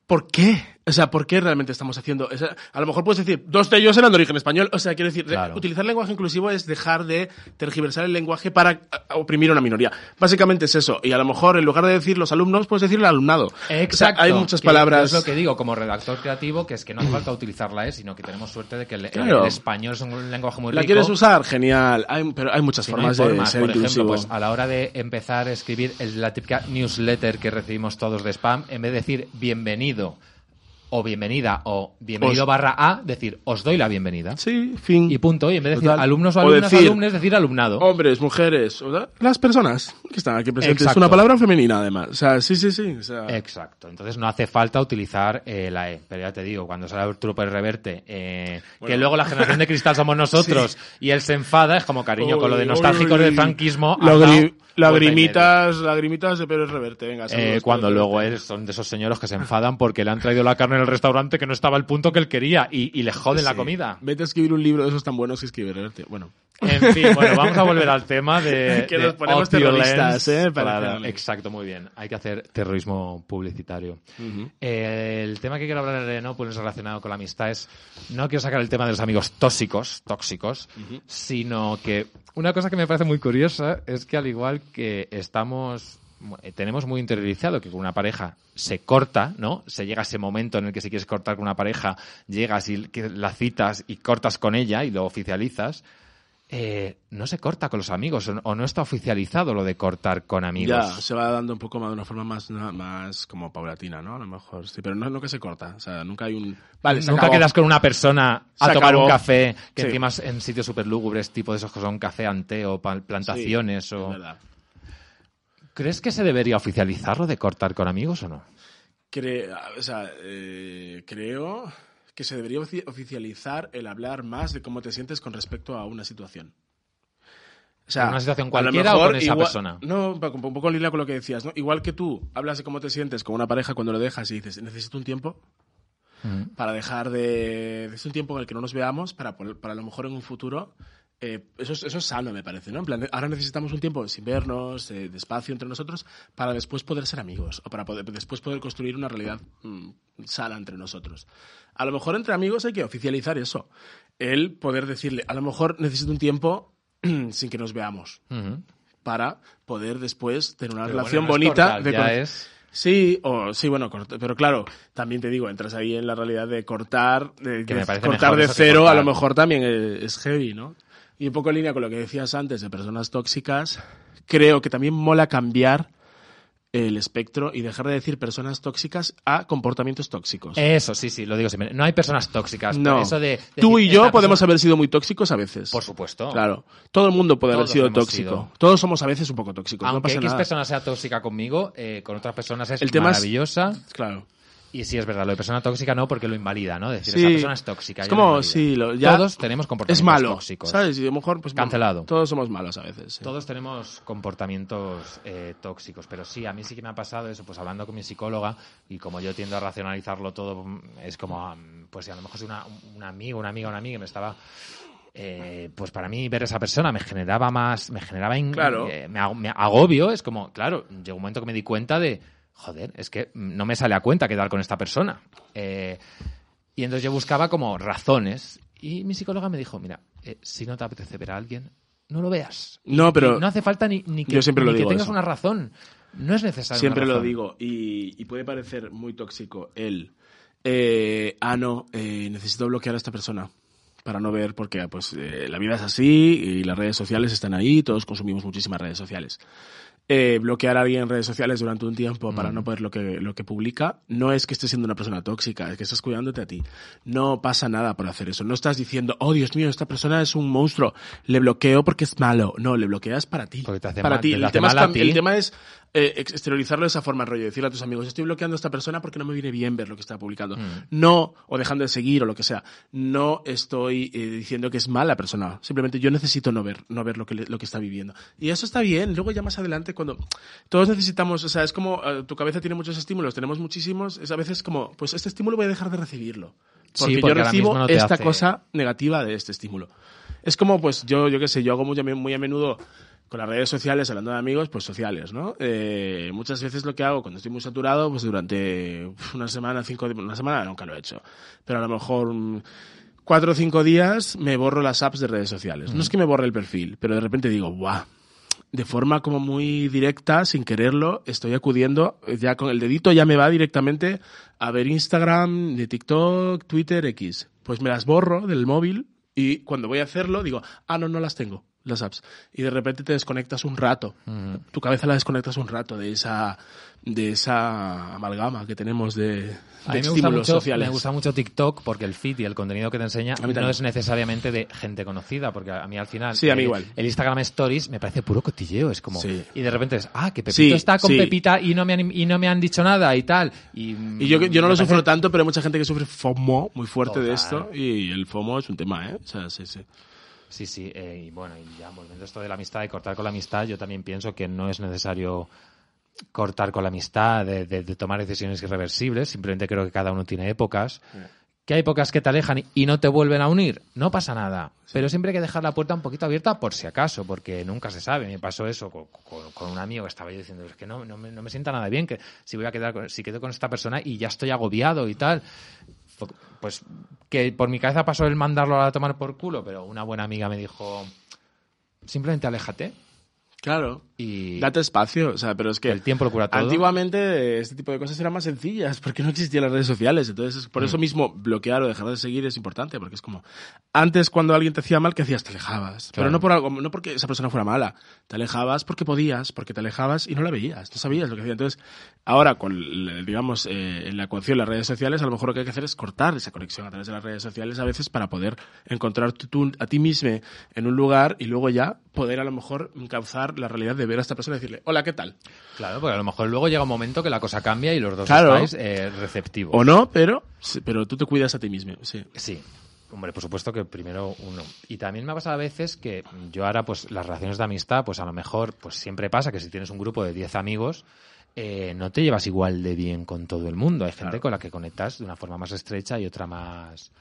¿Por qué? O sea, ¿por qué realmente estamos haciendo? o sea, a lo mejor puedes decir, dos de ellos eran de origen español. O sea, quiero decir, Claro. utilizar lenguaje inclusivo es dejar de tergiversar el lenguaje para oprimir a una minoría. Básicamente es eso. Y a lo mejor, en lugar de decir los alumnos, puedes decir el alumnado. Exacto. O sea, hay muchas palabras. Es lo que digo como redactor creativo, que es que no hace falta utilizar la E, sino que tenemos suerte de que el, el- Claro. el español es un lenguaje muy ¿La rico. quieres usar? Genial. Hay, pero hay muchas Si no hay formas, de ser por ejemplo, inclusivo. pues a la hora de empezar a escribir la típica newsletter que recibimos todos de spam, en vez de decir bienvenido o bienvenida o bienvenido Os- barra A, decir os doy la bienvenida. Sí, fin. Y punto. Y en vez de decir Total. alumnos o O alumnas, decir- alumnes, decir alumnado. Hombres, mujeres, o sea, las personas que están aquí presentes. Exacto. Es una palabra femenina, además. O sea, sí, sí, sí. O sea, Exacto. Entonces no hace falta utilizar eh, la E. Pero ya te digo, cuando sale Arturo Pérez Reverte, eh, que luego la generación de cristal somos <laughs> nosotros y él se enfada, es como cariño, con lo de nostálgicos del franquismo. Lagrimitas, lagrimitas de Pérez Reverte. Venga, Eh, cuando Pérez luego Reverte. es- son de esos señores que se enfadan porque le han traído la carne en el restaurante que no estaba al punto que él quería y, y le joden la comida. Vete a escribir un libro de esos tan buenos que escribe Reverte. Bueno. En fin, bueno, vamos a volver al tema de. <laughs> Que de nos ponemos terroristas, ¿eh? Para hacerle. exacto, muy bien. Hay que hacer terrorismo publicitario. Eh, el tema que quiero hablar de no pues relacionado con la amistad es. No quiero sacar el tema de los amigos tóxicos, tóxicos, sino que una cosa que me parece muy curiosa es que al igual que estamos. eh, Tenemos muy interiorizado que con una pareja se corta, ¿no? Se llega a ese momento en el que si quieres cortar con una pareja, llegas y la citas y cortas con ella y lo oficializas eh, no se corta con los amigos o, no está oficializado lo de cortar con amigos. Ya, se va dando un poco más de una forma más, más como paulatina, ¿no? A lo mejor, sí, pero no, no que se corta. O sea, nunca hay un... Vale, se Nunca acabó. quedas con una persona a Se tomar acabó. un café, que Sí. encima es en sitios súper lúgubres, tipo de esos que son café ante o plantaciones. Sí, o... es verdad. ¿Crees que se debería oficializar lo de cortar con amigos o no? Cre- o sea, eh, creo que se debería ofi- oficializar el hablar más de cómo te sientes con respecto a una situación. O sea, ¿Con una situación cualquiera o con esa igual- persona? No, un poco, un poco en línea con lo que decías, ¿no? Igual que tú hablas de cómo te sientes con una pareja cuando lo dejas y dices, necesito un tiempo para dejar de... Es un tiempo en el que no nos veamos para, para a lo mejor en un futuro... eh, eso, es, eso es sano, me parece, ¿no? En plan, ahora necesitamos un tiempo sin vernos, eh, de espacio entre nosotros, para después poder ser amigos o para poder, después poder construir una realidad mm, sana entre nosotros. A lo mejor entre amigos hay que oficializar eso. El poder decirle, a lo mejor necesito un tiempo <clears throat> sin que nos veamos para poder después tener una Pero relación bueno, no es bonita de ya es- Sí, o sí, bueno, pero claro, también te digo, entras ahí en la realidad de cortar, de, cortar de cero, cortar. a lo mejor también es, es heavy, ¿no? Y un poco en línea con lo que decías antes de personas tóxicas, creo que también mola cambiar el espectro y dejar de decir personas tóxicas a comportamientos tóxicos. Eso, sí, sí, lo digo siempre. No hay personas tóxicas. no, Eso de tú y yo podemos persona- haber sido muy tóxicos a veces. Por supuesto. Claro, todo el mundo puede haber sido tóxico. sido. Todos somos a veces un poco tóxicos. no Aunque pasa X nada. persona sea tóxica conmigo, eh, con otras personas es El tema es- maravillosa. Claro. Y sí, es verdad, lo de persona tóxica no, porque lo invalida, ¿no? Decir, Sí. esa persona es tóxica. Es como, sí, lo- ya- Todos tenemos comportamientos Es malo, tóxicos. ¿sabes? Y a lo mejor, pues. Cancelado. Todos somos malos a veces. sí. Todos tenemos comportamientos eh, tóxicos, pero sí, a mí sí que me ha pasado eso, pues hablando con mi psicóloga, y como yo tiendo a racionalizarlo todo, es como, pues si a lo mejor es una, un amigo, una amiga, una amiga que me estaba... eh, pues para mí ver a esa persona me generaba más, me generaba in- Claro. eh, me agobio, es como, claro, llegó un momento que me di cuenta de, joder, es que no me sale a cuenta quedar con esta persona. Eh, y entonces yo buscaba como razones, y mi psicóloga me dijo, mira, eh, si no te apetece ver a alguien, no lo veas. No, pero. No hace falta ni, ni que, Yo siempre lo que digo tengas eso. una razón. No es necesario. Siempre lo digo. Y, y puede parecer muy tóxico el. eh, ah, no, eh, necesito bloquear a esta persona. Para no ver, porque pues eh, la vida es así y las redes sociales están ahí, todos consumimos muchísimas redes sociales. Eh, bloquear a alguien en redes sociales durante un tiempo para no poder lo que, lo que publica, no es que estés siendo una persona tóxica, es que estás cuidándote a ti. No pasa nada por hacer eso. No estás diciendo, oh Dios mío, esta persona es un monstruo, le bloqueo porque es malo. No, le bloqueas para ti. Porque te hace para mal- ti. te El hace tema, es, mal a cam- ti. el tema es eh, ex- exteriorizarlo de esa forma, rollo, decirle a tus amigos, estoy bloqueando a esta persona porque no me viene bien ver lo que está publicando. Mm. No, o dejando de seguir o lo que sea. No estoy eh, diciendo que es mala persona. Simplemente yo necesito no ver, no ver lo que, lo que está viviendo. Y eso está bien. Luego ya más adelante, cuando todos necesitamos, o sea, es como eh, tu cabeza tiene muchos estímulos, tenemos muchísimos, es a veces como, pues este estímulo voy a dejar de recibirlo. Sí, Porque, yo recibo no esta hace- cosa negativa de este estímulo. Es como, pues yo, yo qué sé, yo hago muy, muy a menudo con las redes sociales, hablando de amigos, pues sociales, ¿no? Eh, muchas veces lo que hago cuando estoy muy saturado, pues durante una semana, cinco, una semana nunca lo he hecho, pero a lo mejor mm, cuatro o cinco días me borro las apps de redes sociales. No es que me borre el perfil, pero de repente digo, ¡guau! De forma como muy directa, sin quererlo, estoy acudiendo, eh, ya con el dedito ya me va directamente a ver Instagram, de TikTok, Twitter, X. Pues me las borro del móvil y cuando voy a hacerlo digo, ah, no, no las tengo, las apps. Y de repente te desconectas un rato. Tu cabeza la desconectas un rato de esa, de esa amalgama que tenemos de, A de mí me gusta, estímulos mucho, sociales. me gusta mucho TikTok porque el feed y el contenido que te enseña A no es necesariamente de gente conocida, porque a mí al final Sí, a mí igual. el Instagram Stories me parece puro cotilleo, es como Sí. y de repente es, ah, que Pepito Sí, está con. Pepita y no me han y no me han dicho nada y tal. Y, Y yo, yo no lo parece- sufro tanto, pero hay mucha gente que sufre FOMO muy fuerte de esto. Y el FOMO es un tema, ¿eh? O sea, sí, sí. Sí, sí, eh, y bueno, y ya volviendo a esto de la amistad y cortar con la amistad, yo también pienso que no es necesario cortar con la amistad, de, de- de tomar decisiones irreversibles, simplemente creo que cada uno tiene épocas. Que hay épocas que te alejan y- y no te vuelven a unir, no pasa nada. Pero siempre hay que dejar la puerta un poquito abierta por si acaso, porque nunca se sabe. Me pasó eso con, con- con un amigo que estaba yo diciendo, es que no, no, me, no me sienta nada bien, que si voy a quedar con, si quedo con esta persona y ya estoy agobiado y tal. Pues que por mi cabeza pasó el mandarlo a tomar por culo, pero una buena amiga me dijo, simplemente aléjate Claro. Y Date espacio, o sea, pero es que el tiempo lo cura todo. antiguamente este tipo de cosas eran más sencillas porque no existían las redes sociales. Entonces, por Mm. eso mismo bloquear o dejar de seguir es importante porque es como antes cuando alguien te hacía mal, ¿qué hacías? Te alejabas. Pero Claro. no por algo, no porque esa persona fuera mala. Te alejabas porque podías, porque te alejabas y no la veías, no sabías lo que hacía. Entonces, ahora con, digamos, eh, en la ecuación las redes sociales, a lo mejor lo que hay que hacer es cortar esa conexión a través de las redes sociales a veces para poder encontrar tú- tú a ti mismo en un lugar y luego ya poder a lo mejor encauzar la realidad de ver a esta persona y decirle, hola, ¿qué tal? Claro, porque a lo mejor luego llega un momento que la cosa cambia y los dos Claro. estáis eh, receptivos. O no, pero, pero tú te cuidas a ti mismo, sí. Sí. Hombre, por supuesto que primero uno. Y también me ha pasado a veces que yo ahora, pues, las relaciones de amistad, pues a lo mejor, pues siempre pasa que si tienes un grupo de 10 amigos, eh, no te llevas igual de bien con todo el mundo. Hay gente Claro. con la que conectas de una forma más estrecha y otra más.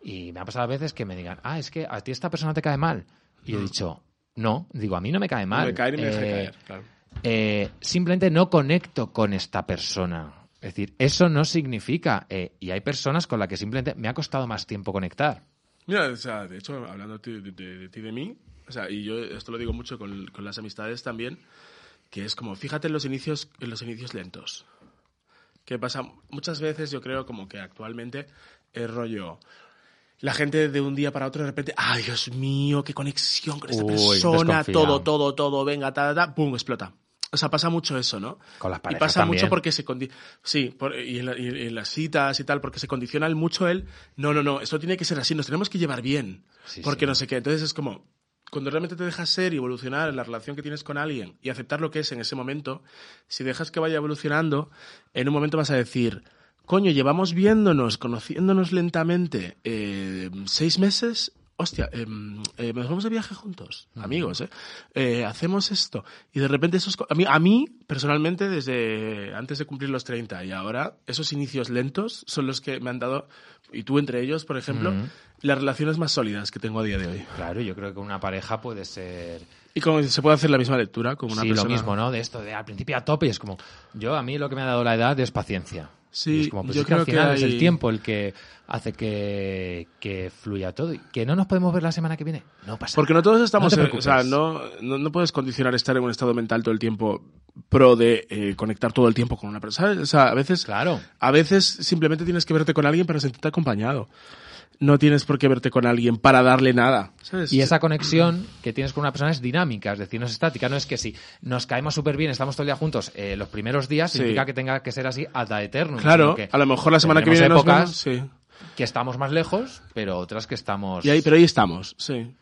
Y me ha pasado a veces que me digan, ah, es que a ti esta persona te cae mal. Y he dicho, no, digo, a mí no me cae mal. No me cae ni me deja Eh, caer, claro. eh, simplemente no conecto con esta persona. Es decir, eso no significa, eh, y hay personas con las que simplemente me ha costado más tiempo conectar. Mira, o sea, de hecho, hablando de, de- de- de ti y de mí, o sea, y yo esto lo digo mucho con, con las amistades también, que es como, fíjate en los inicios, en los inicios lentos. ¿Qué pasa? Muchas veces yo creo como que actualmente es rollo. La gente de un día para otro de repente, ay Dios mío, qué conexión con esta Uy, persona, todo, todo, todo, venga, ta, ta, ta, pum, explota. O sea, pasa mucho eso, ¿no? Con las y parejas pasa también. mucho porque se condi- sí, por- y, en la- y en las citas y tal, porque se condiciona mucho el, no, no, no, esto tiene que ser así, nos tenemos que llevar bien, Sí, porque sí. no sé qué. Entonces es como, cuando realmente te dejas ser y evolucionar en la relación que tienes con alguien y aceptar lo que es en ese momento, si dejas que vaya evolucionando, en un momento vas a decir, coño, llevamos viéndonos, conociéndonos lentamente eh, seis meses. Hostia, eh, eh, nos vamos de viaje juntos, amigos, ¿eh? Eh, Hacemos esto. Y de repente esos... A mí, a mí, personalmente, desde antes de cumplir los 30 y ahora, esos inicios lentos son los que me han dado, y tú entre ellos, por ejemplo, las relaciones más sólidas que tengo a día de hoy. Claro, yo creo que una pareja puede ser Y como se puede hacer la misma lectura con una sí, persona. lo mismo, ¿no? De esto, de al principio a tope, y es como, yo a mí lo que me ha dado la edad es paciencia. Sí, Y es como, pues yo es que al creo que final es el tiempo el que hace que, que fluya todo. Que no nos podemos ver la semana que viene. No pasa Porque no todos estamos, No te en- o sea, no, no puedes condicionar estar en un estado mental todo el tiempo pro de eh, conectar todo el tiempo con una persona. ¿sabes? O sea, a veces, Claro. a veces simplemente tienes que verte con alguien para sentirte acompañado. No tienes por qué verte con alguien para darle nada. ¿sabes? Y esa conexión que tienes con una persona es dinámica, es decir, no es estática. No es que si nos caemos súper bien, estamos todo el día juntos eh, los primeros días, Sí. significa que tenga que ser así hasta eterno. Claro, a lo mejor la semana que viene nos épocas vemos, sí. que estamos más lejos, pero otras que estamos... Y ahí, pero ahí estamos, sí.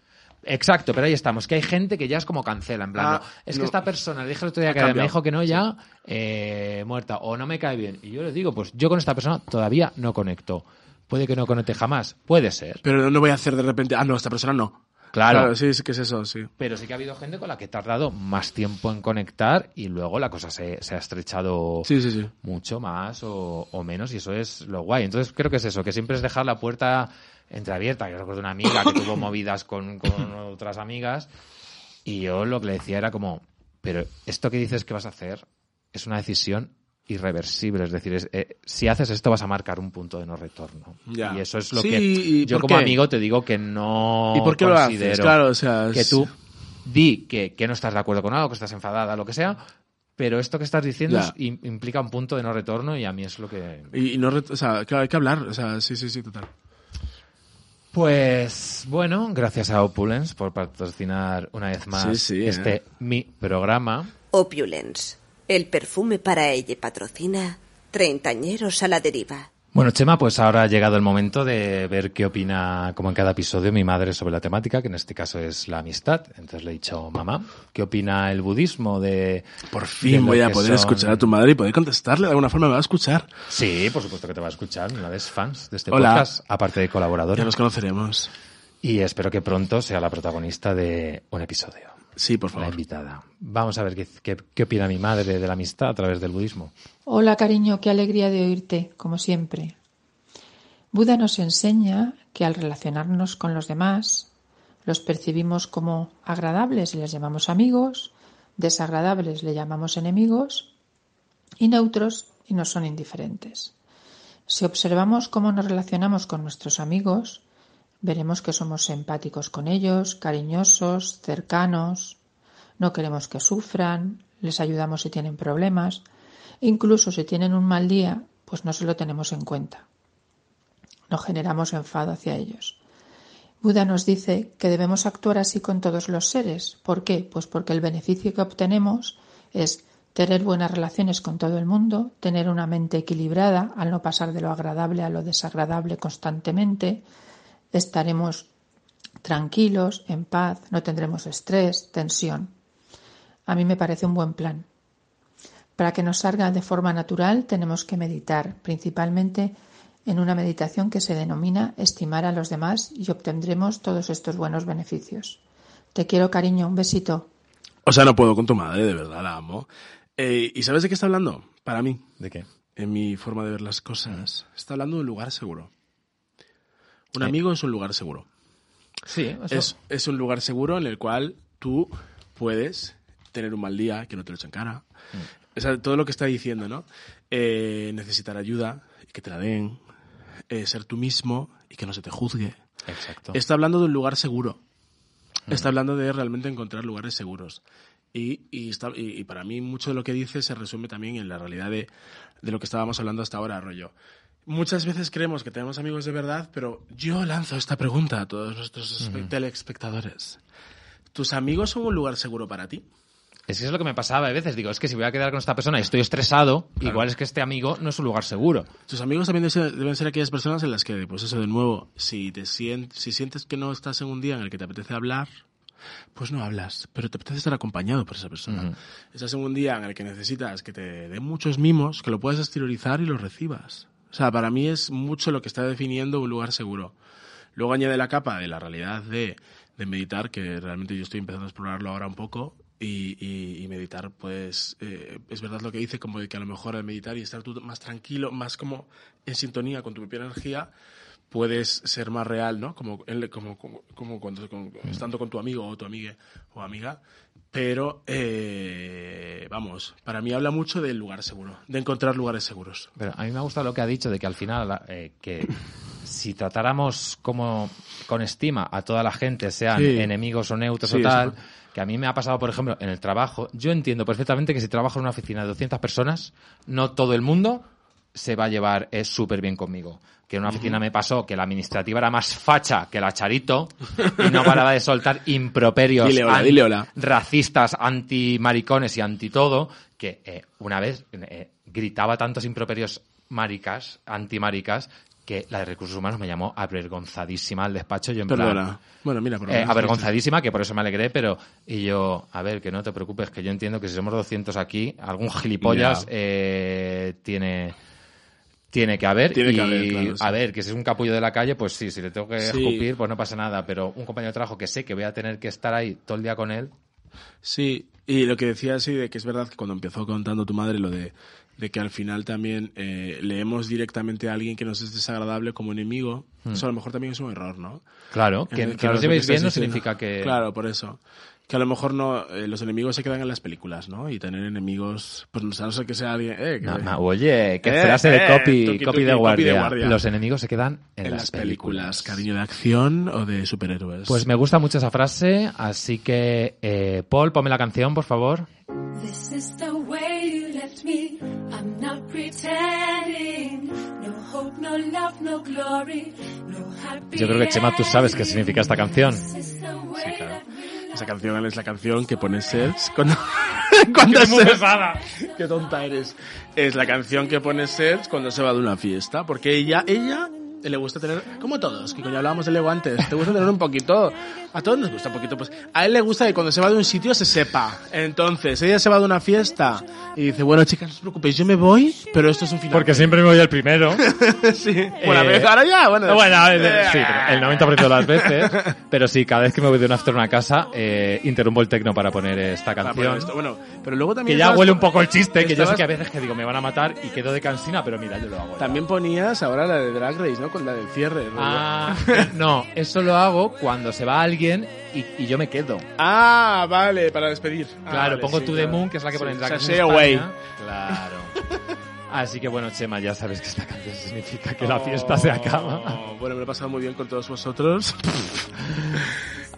Exacto, pero ahí estamos. Que hay gente que ya es como cancela, en plan, Ah, no, es no. que esta persona, le dije el otro día Ha que me dijo que no ya, eh, muerta, o no me cae bien. Y yo le digo, pues yo con esta persona todavía no conecto. Puede que no conecte jamás, puede ser. Pero no, no voy a hacer de repente, ah, no, esta persona no. Claro. sí, sí que es eso, sí. Pero sí que ha habido gente con la que he tardado más tiempo en conectar y luego la cosa se, se ha estrechado Sí, sí, sí. mucho más o, o menos y eso es lo guay. Entonces creo que es eso, que siempre es dejar la puerta entreabierta. Yo recuerdo una amiga que tuvo movidas con, con otras amigas y yo lo que le decía era como, pero esto que dices que vas a hacer es una decisión irreversible. Es decir, es, eh, si haces esto vas a marcar un punto de no retorno. Ya. Y eso es lo Sí, que ¿y yo como qué? amigo te digo que no ¿Y por qué lo haces? considero Claro, o sea, que es- tú di que, que no estás de acuerdo con algo, que estás enfadada, lo que sea, pero esto que estás diciendo es- implica un punto de no retorno y a mí es lo que... Y, y no, o sea, claro, hay que hablar, o sea, sí, sí, sí, total. Pues bueno, gracias a Opulence por patrocinar una vez más Sí, sí, este eh. mi programa. Opulence. El perfume para ella patrocina Treintañeros a la deriva. Bueno, Chema, pues ahora ha llegado el momento de ver qué opina, como en cada episodio, mi madre sobre la temática, que en este caso es la amistad. Entonces le he dicho, mamá, ¿qué opina el budismo de... Por fin voy a poder son- escuchar a tu madre y poder contestarle de alguna forma, me va a escuchar. Sí, por supuesto que te va a escuchar, una vez fans de este Hola. podcast, aparte de colaboradora. Ya nos conoceremos. Y espero que pronto sea la protagonista de un episodio. Sí, por La favor. invitada. Vamos a ver qué, qué, qué opina mi madre de la amistad a través del budismo. Hola cariño, qué alegría de oírte, como siempre. Buda nos enseña que al relacionarnos con los demás, los percibimos como agradables y les llamamos amigos, desagradables le llamamos enemigos y neutros y nos son indiferentes. Si observamos cómo nos relacionamos con nuestros amigos, veremos que somos empáticos con ellos, cariñosos, cercanos, no queremos que sufran, les ayudamos si tienen problemas, incluso si tienen un mal día, pues no se lo tenemos en cuenta. No generamos enfado hacia ellos. Buda nos dice que debemos actuar así con todos los seres. ¿Por qué? Pues porque el beneficio que obtenemos es tener buenas relaciones con todo el mundo, tener una mente equilibrada al no pasar de lo agradable a lo desagradable constantemente, estaremos tranquilos, en paz, no tendremos estrés, tensión. A mí me parece un buen plan. Para que nos salga de forma natural tenemos que meditar, principalmente en una meditación que se denomina estimar a los demás y obtendremos todos estos buenos beneficios. Te quiero, cariño, un besito. O sea, no puedo con tu madre, de verdad, la amo. Eh, ¿Y sabes de qué está hablando? Para mí, ¿De qué? en mi forma de ver las cosas, está hablando de un lugar seguro. Un Eh. amigo es un lugar seguro. Sí, eso. Es, es un lugar seguro en el cual tú puedes tener un mal día, que no te lo echen cara. Mm. O sea, todo lo que está diciendo, ¿no? Eh, necesitar ayuda y que te la den. Eh, ser tú mismo y que no se te juzgue. Exacto. Está hablando de un lugar seguro. Mm. Está hablando de realmente encontrar lugares seguros. Y, y, está- y- y para mí mucho de lo que dice se resume también en la realidad de, de lo que estábamos hablando hasta ahora, rollo. Muchas veces creemos que tenemos amigos de verdad, pero yo lanzo esta pregunta a todos nuestros espe- telespectadores. ¿Tus amigos son un lugar seguro para ti? Es que es lo que me pasaba a veces. Digo, es que si voy a quedar con esta persona y estoy estresado, igual es que este amigo no es un lugar seguro. Tus amigos también deben ser, deben ser aquellas personas en las que, pues eso, de nuevo, si, te sien- si sientes que no estás en un día en el que te apetece hablar, pues no hablas, pero te apetece estar acompañado por esa persona. Estás en un día en el que necesitas que te den muchos mimos, que lo puedas exteriorizar y lo recibas. O sea, para mí es mucho lo que está definiendo un lugar seguro. Luego añade la capa de la realidad de, meditar, que realmente yo estoy empezando a explorarlo ahora un poco. Y, y, y meditar, pues eh, es verdad lo que dice, como de que a lo mejor al meditar y estar tú más tranquilo, más como en sintonía con tu propia energía, puedes ser más real, ¿no? Como, como, cuando estando con tu amigo o tu amiga o amiga. Pero, eh, vamos, para mí habla mucho del lugar seguro, de encontrar lugares seguros. Pero a mí me ha gustado lo que ha dicho de que al final, eh, que si tratáramos como con estima a toda la gente, sean Sí. enemigos o neutros Sí, o tal, eso. que a mí me ha pasado, por ejemplo, en el trabajo, yo entiendo perfectamente que si trabajo en una oficina de 200 personas, no todo el mundo se va a llevar eh, súper bien conmigo. Que en una oficina me pasó que la administrativa era más facha que la Charito y no paraba de soltar <laughs> improperios Dile hola, an- dile hola. racistas, anti-maricones y anti-todo, que eh, una vez eh, gritaba tantos improperios maricas, anti-maricas, que la de recursos humanos me llamó avergonzadísima al despacho. Yo en plan. Bueno, mira, eh, avergonzadísima, que por eso me alegré, pero y yo, a ver, que no te preocupes, que yo entiendo que si somos 200 aquí, algún gilipollas eh, tiene tiene que haber Tiene y que haber, claro, sí. a ver, que si es un capullo de la calle, pues sí, si le tengo que Sí. escupir, pues no pasa nada, pero un compañero de trabajo que sé que voy a tener que estar ahí todo el día con él, Sí, y lo que decía así de que es verdad que cuando empezó contando tu madre lo de, de que al final también eh, leemos directamente a alguien que nos es desagradable como enemigo, eso a lo mejor también es un error, ¿no? claro, que, que nos llevéis bien no significa que Claro, por eso. Que a lo mejor no, eh, los enemigos se quedan en las películas, ¿no? Y tener enemigos, pues no sé, a no ser que sea alguien, eh, que- No, no, oye, qué Eh, frase de eh, copy, tuki, copy, tuki, de copy guardia. de guardia. Los enemigos se quedan en, en las, películas. cariño de acción o de superhéroes. Pues me gusta mucho esa frase, así que eh, Paul, ponme la canción, por favor. This is the way you left me. I'm not pretending. No hope, no love, no glory. No happy Yo creo que Chema, tú sabes qué significa esta canción. This is the way claro. Esa canción es la canción que pone Serge cuando, <laughs> cuando se- Qué tonta eres. Es la canción que pone Serge cuando se va de una fiesta. Porque ella, ella le gusta tener, como todos, que coño hablábamos del ego antes, te gusta tener un poquito, a todos nos gusta un poquito, pues a él le gusta que cuando se va de un sitio se sepa. Entonces, ella se va de una fiesta y dice, bueno chicas, no os preocupéis, yo me voy, pero esto es un final. Porque siempre me voy el primero. <laughs> sí. Bueno, Eh, ahora ya, bueno. Bueno, eh, Eh, sí, el 90% de las veces. Pero sí, cada vez que me voy de un after a una casa, eh, interrumpo el tecno para poner esta canción. poner. Bueno, pero luego también Que ya estabas- huele un poco el chiste, que yo sé que a veces que digo, me van a matar y quedo de cansina, pero mira, yo lo hago. También ponías ahora la de Drag Race, ¿no? Con la del cierre. ¿no? Ah, <laughs> no, eso lo hago cuando se va alguien y, y yo me quedo. Ah, vale, para despedir. Ah, Claro, vale, pongo sí, To claro. The Moon, que es la que Sí, ponen Race Sashay en Away. Claro. <laughs> Así que bueno, Chema, ya sabes que esta canción significa que la fiesta se acaba. Oh, Bueno, me lo he pasado muy bien con todos vosotros. <laughs>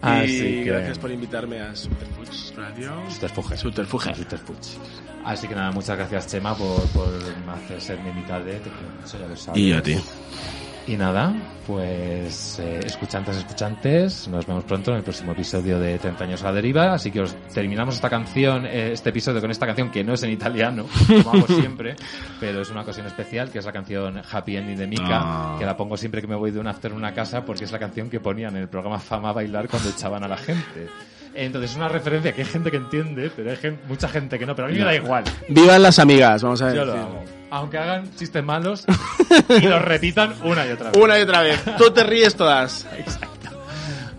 Así y que- gracias por invitarme a Superfuge Radio. Subterfuge. Subterfuge. Así que nada, muchas gracias Chema por, por hacer ser mi mitad de... Te quiero mucho, ya lo sabes. Y a ti. Y nada, pues eh, escuchantes, escuchantes, nos vemos pronto en el próximo episodio de 30 años a la deriva, así que os terminamos esta canción, eh, este episodio con esta canción que no es en italiano, como hago <laughs> siempre, pero es una ocasión especial, que es la canción Happy Ending de Mika, Ah. que la pongo siempre que me voy de un after en una casa porque es la canción que ponían en el programa Fama a bailar cuando echaban a la gente. Entonces es una referencia que hay gente que entiende, pero hay mucha gente que no, pero a mí me da igual. Vivan las amigas, vamos a ver. Yo lo hago. Aunque hagan chistes malos y los repitan una y otra vez. Una y otra vez. Tú te ríes todas.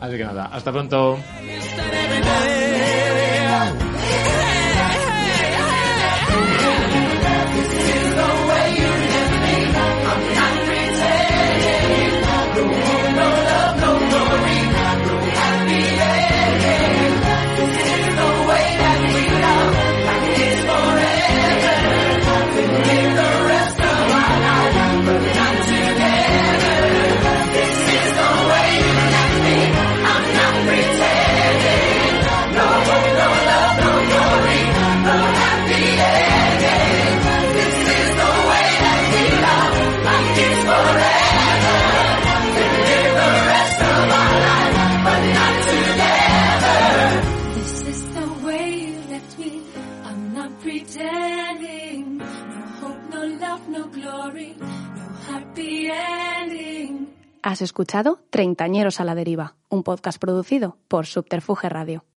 Así que nada, hasta pronto. Has escuchado Treintañeros a la deriva, un podcast producido por Subterfuge Radio.